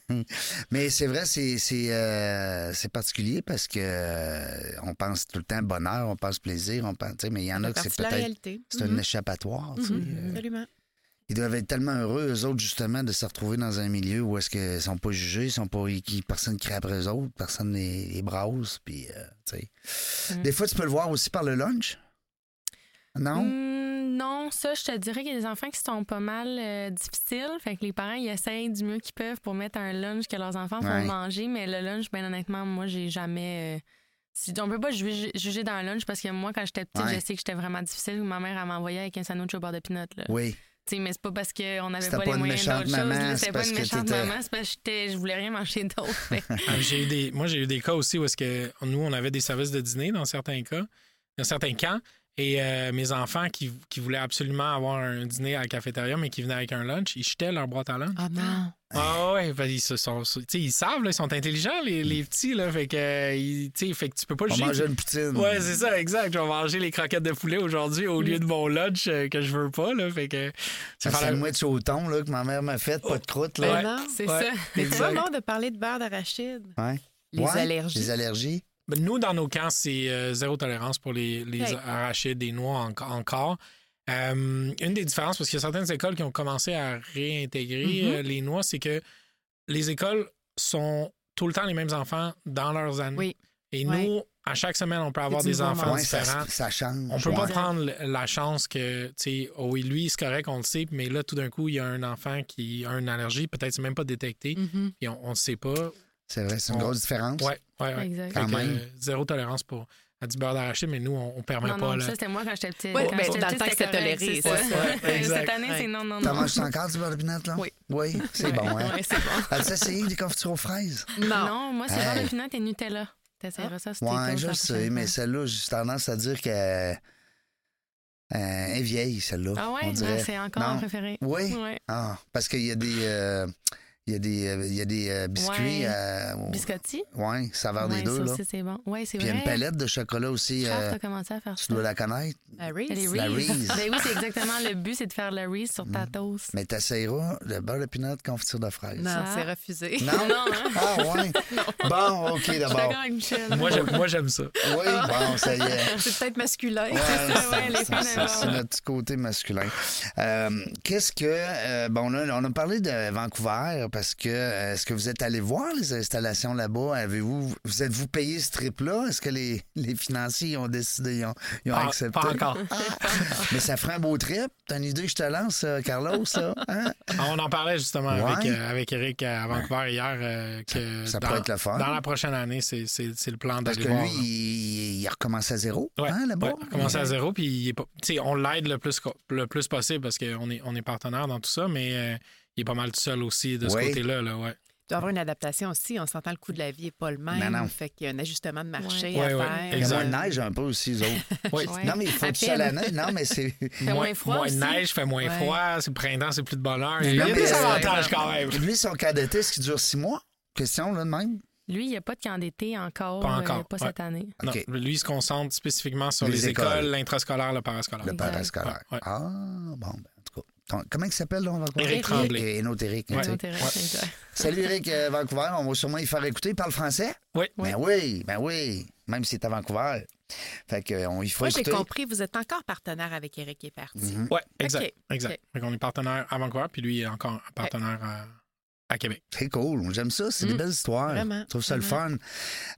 Speaker 2: Mais c'est vrai, c'est c'est euh, c'est particulier parce que euh, on pense tout le temps bonheur, on pense plaisir, on pense, mais il y en a que c'est peut-être
Speaker 3: réalité.
Speaker 2: c'est un
Speaker 3: Mhm.
Speaker 2: échappatoire.
Speaker 3: Mhm,
Speaker 2: Euh,
Speaker 3: Absolument.
Speaker 2: Ils doivent être tellement heureux, eux autres, justement, de se retrouver dans un milieu où est-ce qu'ils sont pas jugés, ils sont pas, personne crie après eux autres, personne les, les brasse, puis, euh.
Speaker 5: Mm.
Speaker 2: Des fois, tu peux le voir aussi par le lunch. Non?
Speaker 5: Hum, non, ça, je te dirais qu'il y a des enfants qui sont pas mal euh, difficiles. Fait que les parents, ils essayent du mieux qu'ils peuvent pour mettre un lunch que leurs enfants
Speaker 2: Ouais.
Speaker 5: font manger. Mais le lunch, ben honnêtement, moi, j'ai jamais. euh, si- on peut pas juger, juger dans un lunch parce que moi, quand j'étais petite,
Speaker 2: Ouais.
Speaker 5: je sais que j'étais vraiment difficile. Ma mère, elle m'envoyait avec un sandwich au beurre de pinot. Là.
Speaker 2: Oui.
Speaker 5: Tu sais, mais c'est pas parce qu'on n'avait pas,
Speaker 2: pas
Speaker 5: les moyens là.
Speaker 2: c'est
Speaker 5: C'était pas une
Speaker 2: que
Speaker 5: méchante maman, c'est parce que je voulais rien manger d'autre.
Speaker 4: Ah, j'ai eu des, moi, j'ai eu des cas aussi où est-ce que nous, on avait des services de dîner dans certains cas, dans certains camps. Et euh, mes enfants qui, qui voulaient absolument avoir un dîner à la cafétéria, mais qui venaient avec un lunch, ils jetaient leur boîte à lunch.
Speaker 3: Ah non.
Speaker 4: Ah ouais, ben, ils, se sont, tu sais, ils savent, là, ils sont intelligents, les, les petits, là, fait que, euh, ils- tu sais, fait que tu peux pas
Speaker 2: On
Speaker 4: juger.
Speaker 2: mange une poutine.
Speaker 4: Ouais, c'est ça, exact. Je vais manger les croquettes de poulet aujourd'hui au lieu de mon lunch euh, que je veux pas, là, fait que... C'est la-
Speaker 2: sandwich au thon là, que ma mère m'a fait, pas de croûte. Là.
Speaker 3: Ben non.
Speaker 5: C'est
Speaker 4: Ouais.
Speaker 5: ça.
Speaker 3: Mais c'est
Speaker 4: Exact.
Speaker 3: bon de parler de beurre d'arachide.
Speaker 2: Ouais.
Speaker 3: Les
Speaker 2: Ouais,
Speaker 3: allergies.
Speaker 2: Les allergies.
Speaker 4: Ben, Nous, dans nos camps, c'est euh, zéro tolérance pour les, les arachides, des noix en- encore. Euh, une des différences, parce qu'il y a certaines écoles qui ont commencé à réintégrer
Speaker 3: Mhm.
Speaker 4: euh, les noix, c'est que les écoles sont tout le temps les mêmes enfants dans leurs années.
Speaker 3: Oui.
Speaker 4: Et
Speaker 3: Ouais.
Speaker 4: nous, à chaque semaine, on peut avoir des enfants.
Speaker 2: Ouais, ça,
Speaker 4: différents.
Speaker 2: ça change.
Speaker 4: On peut pas prendre la chance que, tu sais, oh oui, lui, c'est correct, on le sait, mais là, tout d'un coup, il y a un enfant qui a une allergie, peut-être c'est même pas détecté,
Speaker 3: Mhm.
Speaker 4: et on ne sait pas.
Speaker 2: C'est vrai, c'est une
Speaker 4: On-
Speaker 2: grosse différence.
Speaker 4: Ouais, ouais, ouais.
Speaker 5: Exact.
Speaker 4: Fait
Speaker 2: Quand
Speaker 4: que,
Speaker 2: même.
Speaker 4: euh, zéro tolérance pour à du beurre d'arachide, mais nous, on, on permet
Speaker 5: Non,
Speaker 4: pas.
Speaker 5: non,
Speaker 4: là.
Speaker 5: ça, c'était moi quand j'étais petite.
Speaker 3: Ouais,
Speaker 5: Quand
Speaker 3: ben, dans le temps que
Speaker 5: c'était
Speaker 3: toléré, ouais,
Speaker 5: ça.
Speaker 4: ouais.
Speaker 5: Cette année, c'est non, non,
Speaker 2: T'en
Speaker 5: non.
Speaker 2: manges encore du beurre de pinot, là?
Speaker 5: Oui.
Speaker 2: Oui, c'est
Speaker 5: Ouais,
Speaker 2: bon, hein?
Speaker 5: ouais, c'est bon.
Speaker 2: As-tu essayé des confitures aux fraises?
Speaker 3: Non.
Speaker 5: Non, moi, c'est beurre de pinot et Nutella. T'essaieras ça, c'était
Speaker 2: Ouais, je sais, mais
Speaker 5: fois.
Speaker 2: celle-là, j'ai tendance à dire qu'elle euh, est vieille, celle-là.
Speaker 5: Ah ouais, ouais, c'est encore un préféré.
Speaker 2: Oui?
Speaker 5: Ouais.
Speaker 2: Ah, parce qu'il y a des. euh, Il y a des, euh, il y a des euh, biscuits.
Speaker 5: Ouais.
Speaker 2: euh,
Speaker 5: Biscotti?
Speaker 2: ouais, saveur
Speaker 5: Ouais,
Speaker 2: des deux.
Speaker 5: ça
Speaker 2: Là.
Speaker 5: aussi, c'est bon. Oui, c'est
Speaker 2: il y
Speaker 5: vrai.
Speaker 2: a une palette de chocolat aussi.
Speaker 5: Kraft
Speaker 2: euh,
Speaker 5: a commencé à faire
Speaker 2: tu
Speaker 5: ça.
Speaker 2: dois la connaître.
Speaker 3: La Reese.
Speaker 5: Les
Speaker 2: La
Speaker 5: Reese. Ben oui, c'est exactement le but, c'est de faire le Reese sur ta toast.
Speaker 2: Mais tu essayeras le beurre de pinot confiture de fraise.
Speaker 3: Non, c'est refusé.
Speaker 2: Non?
Speaker 5: Non, hein?
Speaker 2: Ah, ouais. Bon, OK,
Speaker 5: Je suis
Speaker 2: d'abord.
Speaker 5: d'accord avec Michel.
Speaker 4: Moi, j'aime, moi, j'aime ça.
Speaker 2: Oui, bon, ça y est.
Speaker 3: C'est peut-être masculin.
Speaker 2: Ouais, c'est- notre petit côté masculin. Euh, Qu'est-ce que. euh, bon, là, on a parlé de Vancouver parce que. euh, Est-ce que vous êtes allé voir les installations là-bas? Avez-vous. Vous êtes-vous payé ce trip-là? Est-ce que les, les financiers ont décidé, ils ont, ils ont
Speaker 4: Pas,
Speaker 2: accepté?
Speaker 4: pas encore.
Speaker 2: Mais ça ferait un beau trip. T'as une idée que je te lance, euh, Carlos, ça? Hein?
Speaker 4: Ah, On en parlait justement avec, euh, avec Eric à Vancouver hier. euh, que
Speaker 2: ça
Speaker 4: dans,
Speaker 2: pourrait être le fun.
Speaker 4: Dans la prochaine année, c'est, c'est, c'est le plan
Speaker 2: Parce
Speaker 4: d'aller
Speaker 2: que
Speaker 4: voir.
Speaker 2: lui, il, il a recommencé à zéro,
Speaker 4: Ouais,
Speaker 2: hein, là-bas?
Speaker 4: ouais, commencer à zéro, puis il est pas- tu sais, on l'aide le plus, le plus possible parce qu'on est, on est partenaire dans tout ça, mais euh, il est pas mal tout seul aussi de ce
Speaker 2: Oui.
Speaker 4: côté-là. Là, ouais.
Speaker 3: Il doit y avoir une adaptation aussi. On s'entend le coût de la vie n'est pas le même.
Speaker 2: Non, non.
Speaker 3: Fait qu'il y a un ajustement de marché
Speaker 4: Ouais.
Speaker 3: à
Speaker 4: Ouais, ouais,
Speaker 3: faire.
Speaker 2: Il y a moins de neige un peu aussi, eux autres.
Speaker 4: Oui.
Speaker 2: Non, mais il faut sol à
Speaker 5: peine.
Speaker 2: neige. Non, mais c'est.
Speaker 5: Fait moins froid
Speaker 4: moins de neige, fait moins
Speaker 3: Ouais.
Speaker 4: froid, c'est le printemps, c'est plus de bonheur. Il y a des
Speaker 2: mais, euh,
Speaker 4: avantages quand même.
Speaker 2: Lui, son cas d'été, est-ce qu'il dure six mois? Question, là, de même?
Speaker 5: Lui, il n'y a pas de camp d'été encore.
Speaker 4: Pas
Speaker 5: euh,
Speaker 4: encore,
Speaker 5: pas
Speaker 4: ouais.
Speaker 5: cette année.
Speaker 4: Non, lui, il se concentre spécifiquement sur
Speaker 2: Les
Speaker 4: les,
Speaker 2: écoles.
Speaker 4: l'intrascolaire, le parascolaire.
Speaker 2: Le parascolaire.
Speaker 4: Ouais, ouais.
Speaker 2: Ah, bon, ben, en tout cas. Ton- comment il s'appelle, là, on va
Speaker 4: Éric Tremblay.
Speaker 2: Et notre Éric.
Speaker 4: Ouais.
Speaker 5: exact.
Speaker 2: Salut, Éric, euh, Vancouver. On va sûrement y faire écouter. Il parle français?
Speaker 4: Oui.
Speaker 2: Ben oui, ben oui. Même s'il est à Vancouver. Fait que, euh, on y faut
Speaker 3: Moi, j'ai
Speaker 2: écouter.
Speaker 3: compris, vous êtes encore partenaire avec est parti.
Speaker 2: Mhm.
Speaker 4: Oui, exact. Exact.
Speaker 3: OK.
Speaker 4: Fait qu'on est partenaire à Vancouver, puis lui est encore partenaire à, à Québec.
Speaker 2: C'est cool. J'aime ça. C'est des
Speaker 3: Mm.
Speaker 2: belles histoires.
Speaker 3: Vraiment,
Speaker 2: Je trouve ça le fun.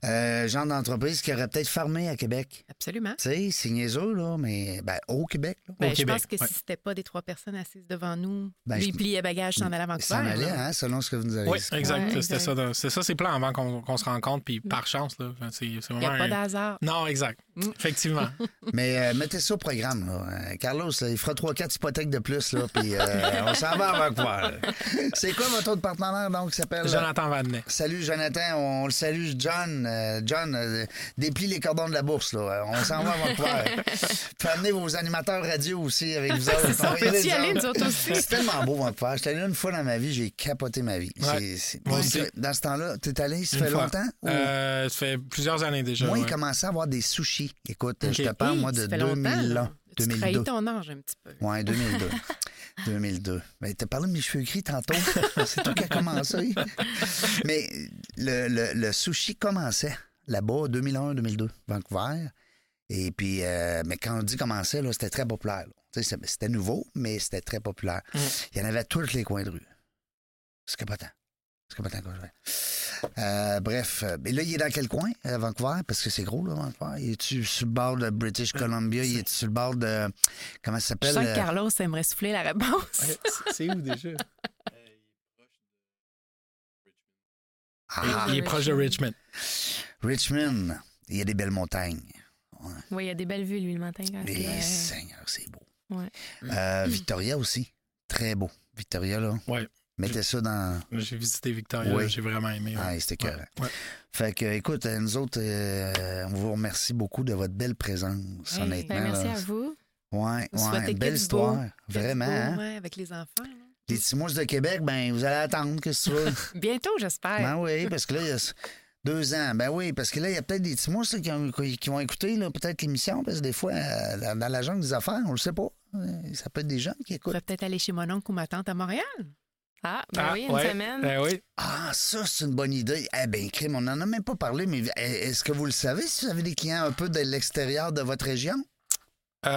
Speaker 2: Euh, genre d'entreprise qui aurait peut-être fermé à Québec.
Speaker 3: Absolument.
Speaker 2: Tu sais, c'est niaiseux, là, mais ben, au Québec. Là.
Speaker 3: Ben,
Speaker 4: Au
Speaker 3: je
Speaker 4: Québec,
Speaker 3: pense que
Speaker 4: ouais.
Speaker 3: si c'était pas des trois personnes assises devant nous,
Speaker 2: Ben,
Speaker 3: lui
Speaker 2: je-
Speaker 3: pliait bagages, s'en allait à Vancouver.
Speaker 2: s'en allait,
Speaker 3: là.
Speaker 2: hein, selon ce que vous nous avez
Speaker 4: Oui,
Speaker 2: dit.
Speaker 4: exact.
Speaker 5: Ouais,
Speaker 4: C'était
Speaker 5: exact.
Speaker 4: ça, c'est ça ses plans avant qu'on qu'on se rencontre, puis par chance. Là, Enfin, c'est c'est
Speaker 3: Il n'y
Speaker 4: vraiment
Speaker 3: a pas
Speaker 4: un-
Speaker 3: d'hasard.
Speaker 4: Non, exact.
Speaker 3: Mm.
Speaker 4: Effectivement.
Speaker 2: Mais euh, mettez ça au programme. Là. Euh, Carlos, là, il fera 3-4 hypothèques de plus, là, puis euh, on s'en va à Vancouver. C'est quoi votre autre partenaire, donc, qui s'appelle...
Speaker 4: Jonathan Vadnet.
Speaker 2: Salut, Jonathan. On le salue, John. Euh, John, euh, déplie les cordons de la bourse, là. Euh, On s'en va à Vancouver. Puis amenez vos animateurs radio aussi avec vous autres.
Speaker 3: ça, on
Speaker 2: va
Speaker 3: peut
Speaker 2: aller
Speaker 3: y aller,
Speaker 2: autres.
Speaker 3: nous autres aussi.
Speaker 2: C'est tellement beau, Vancouver. J'étais allé une fois dans ma vie, j'ai capoté ma vie.
Speaker 4: Ouais.
Speaker 2: C'est- c'est-
Speaker 4: Moi aussi.
Speaker 2: Dans ce temps-là, t'es allé, ça
Speaker 4: Une
Speaker 2: fait
Speaker 4: fois.
Speaker 2: longtemps? ou-
Speaker 4: Euh, ça fait plusieurs années déjà.
Speaker 2: Moi, il
Speaker 4: ouais.
Speaker 2: commençait à avoir des sushis. Écoute, je te parle,
Speaker 3: Hey,
Speaker 2: moi, de
Speaker 3: ça fait longtemps,
Speaker 2: 2000
Speaker 3: là.
Speaker 2: ans.
Speaker 3: Tu
Speaker 2: 2002.
Speaker 3: trahis ton âge un petit peu.
Speaker 2: Ouais, 2002. 2002. Mais t'as parlé de mes cheveux gris tantôt. C'est toi qui as commencé. Mais le, le, le sushi commençait là-bas, 2001-2002, Vancouver. Et puis, euh, mais quand on dit commençait, là, c'était très populaire. Tu C'était nouveau, mais c'était très populaire.
Speaker 4: Mm.
Speaker 2: Il y en avait à tous les coins de rue. C'est capotant. Je. Euh, bref, euh, mais là, il est dans quel coin, à Vancouver? Parce que c'est gros, là, Vancouver. Il est-tu sur le bord de British Columbia? Il est sur le bord de. Comment ça
Speaker 3: Je
Speaker 2: s'appelle?
Speaker 3: sens que
Speaker 2: euh,
Speaker 3: Carlos aimerait souffler la réponse.
Speaker 4: C'est où déjà?
Speaker 2: Ah,
Speaker 4: Il est proche de Richmond.
Speaker 2: Richmond. Il y a des belles montagnes.
Speaker 5: Oui, il y a des belles vues, lui, le matin. Quand euh,
Speaker 2: Seigneur, c'est beau.
Speaker 5: Ouais.
Speaker 2: Euh, Victoria aussi. Très beau. Victoria, là.
Speaker 4: Ouais.
Speaker 2: Mettez ça dans.
Speaker 4: J'ai visité Victoria,
Speaker 2: Oui.
Speaker 4: j'ai vraiment aimé. ouais.
Speaker 2: Ah, c'était écœurant.
Speaker 4: Ouais.
Speaker 2: Fait que, écoute, euh, nous autres, euh, on vous remercie beaucoup de votre belle présence,
Speaker 3: Hey,
Speaker 2: honnêtement.
Speaker 5: Ben, merci
Speaker 2: là.
Speaker 5: à vous.
Speaker 2: Ouais,
Speaker 3: souhaite
Speaker 2: ouais, belle histoire.
Speaker 3: beau.
Speaker 2: Vraiment,
Speaker 3: Beau,
Speaker 2: hein?
Speaker 3: ouais, avec les enfants. là.
Speaker 2: Les petits mousses de Québec, ben, vous allez attendre, que tu veux?
Speaker 3: Bientôt, j'espère.
Speaker 2: ben oui, parce que là, il y a deux ans. Ben oui, parce que là, il y a peut-être des petits mousses qui, ont- qui vont écouter peut-être l'émission, parce que des fois, euh, dans, la jungle des affaires, on le sait pas. Ça peut être des gens qui écoutent.
Speaker 3: peut-être aller chez mon oncle ou ma tante à Montréal.
Speaker 5: Ah, ben
Speaker 4: Ah,
Speaker 5: oui, une
Speaker 4: ouais.
Speaker 5: semaine.
Speaker 4: Ben oui.
Speaker 2: Ah, ça, c'est une bonne idée. Eh bien, crime, on n'en a même pas parlé, mais est-ce que vous le savez si vous avez des clients un peu de l'extérieur de votre région?
Speaker 4: Euh,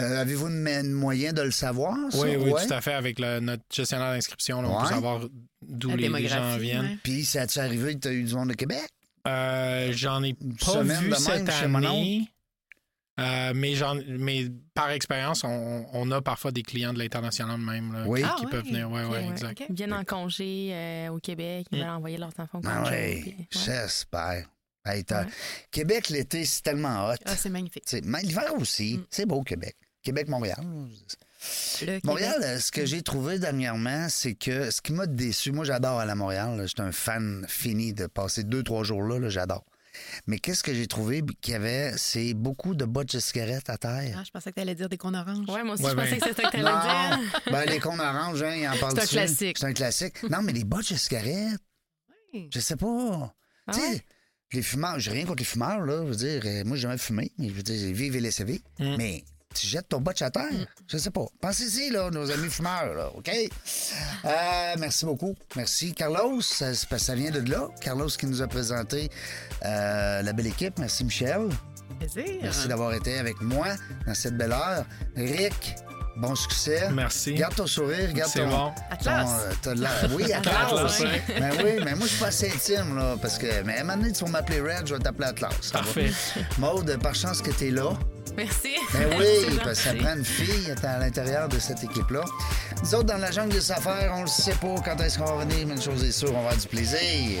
Speaker 2: Euh, Avez-vous une, une moyen de le savoir? ça?
Speaker 4: oui, oui,
Speaker 2: Ouais.
Speaker 4: tout à fait. Avec le- notre gestionnaire d'inscription, on
Speaker 2: Ouais.
Speaker 4: peut savoir d'où les, gens viennent.
Speaker 3: ouais.
Speaker 2: Puis, ça a-tu arrivé que tu as eu du monde de Québec?
Speaker 4: Euh, j'en ai pas
Speaker 2: semaine
Speaker 4: vu cette année. Euh, mais, j'en- mais par expérience, on, on a parfois des clients de l'international même là,
Speaker 2: Oui.
Speaker 4: qui,
Speaker 3: Ah,
Speaker 4: qui
Speaker 3: ouais.
Speaker 4: peuvent venir. Ouais,
Speaker 3: Ok,
Speaker 4: ouais, exact.
Speaker 5: Ils viennent en congé euh, au Québec, ils
Speaker 4: Mm.
Speaker 5: veulent envoyer leurs enfants au
Speaker 2: Ah
Speaker 5: congé.
Speaker 2: oui,
Speaker 5: puis- ouais.
Speaker 2: j'espère. Hey, t'as-
Speaker 5: Ouais.
Speaker 2: Québec, l'été, c'est tellement hot.
Speaker 3: Ah, c'est magnifique.
Speaker 2: L'hiver aussi.
Speaker 3: Mm.
Speaker 2: C'est beau, Québec. Québec-Montréal.
Speaker 3: Le
Speaker 2: Montréal,
Speaker 3: Québec.
Speaker 2: euh, ce que j'ai trouvé dernièrement, c'est que ce qui m'a déçu, moi j'adore aller à Montréal, là. j'étais un fan fini de passer deux, trois jours là, là, j'adore. Mais qu'est-ce que j'ai trouvé qu'il y avait, c'est beaucoup de bottes de cigarettes à terre.
Speaker 3: Ah, je pensais que tu allais dire des cônes oranges.
Speaker 5: Ouais, moi aussi,
Speaker 4: Ouais,
Speaker 5: je
Speaker 4: ben.
Speaker 5: pensais que c'était ça que tu
Speaker 2: Non,
Speaker 5: allais dire.
Speaker 2: ben, les cons oranges, hein, ils en parlent
Speaker 3: C'est un
Speaker 2: dessus.
Speaker 3: classique.
Speaker 2: C'est un classique. Non, mais les bottes de cigarettes,
Speaker 3: Oui.
Speaker 2: je sais pas.
Speaker 5: Ah
Speaker 2: tu sais,
Speaker 5: ouais?
Speaker 2: les fumeurs, j'ai rien contre les fumeurs, là. Je veux dire, euh, moi, j'ai jamais fumé, mais je veux dire, vive et laissez vivre.
Speaker 4: Mm.
Speaker 2: Mais tu jettes ton botch à terre, je sais pas. Pensez-y, là, nos amis fumeurs, là, OK? Euh, merci beaucoup. Merci. Carlos, ça, vient de là. Carlos qui nous a présenté euh, la belle équipe. Merci, Michel.
Speaker 3: Plaisir.
Speaker 2: Merci d'avoir été avec moi dans cette belle heure. Rick, bon succès.
Speaker 4: Merci.
Speaker 2: Garde ton sourire, garde
Speaker 4: C'est
Speaker 2: ton.
Speaker 4: bon.
Speaker 3: Atlas.
Speaker 2: ton, euh, Oui, Atlas.
Speaker 4: Atlas, ouais.
Speaker 2: Ben oui, mais moi, je suis pas assez intime, là, parce que. Mais à un moment donné, tu vas m'appeler Red, je vais t'appeler Atlas.
Speaker 4: Parfait.
Speaker 2: Maude, par chance que t'es là.
Speaker 5: Merci.
Speaker 2: Ben
Speaker 5: C'est
Speaker 2: oui, parce que ça prend une fille à l'intérieur de cette équipe-là. Nous autres, dans la jungle des affaires, on le sait pas quand est-ce qu'on va revenir, mais une chose est sûre, on va avoir du plaisir.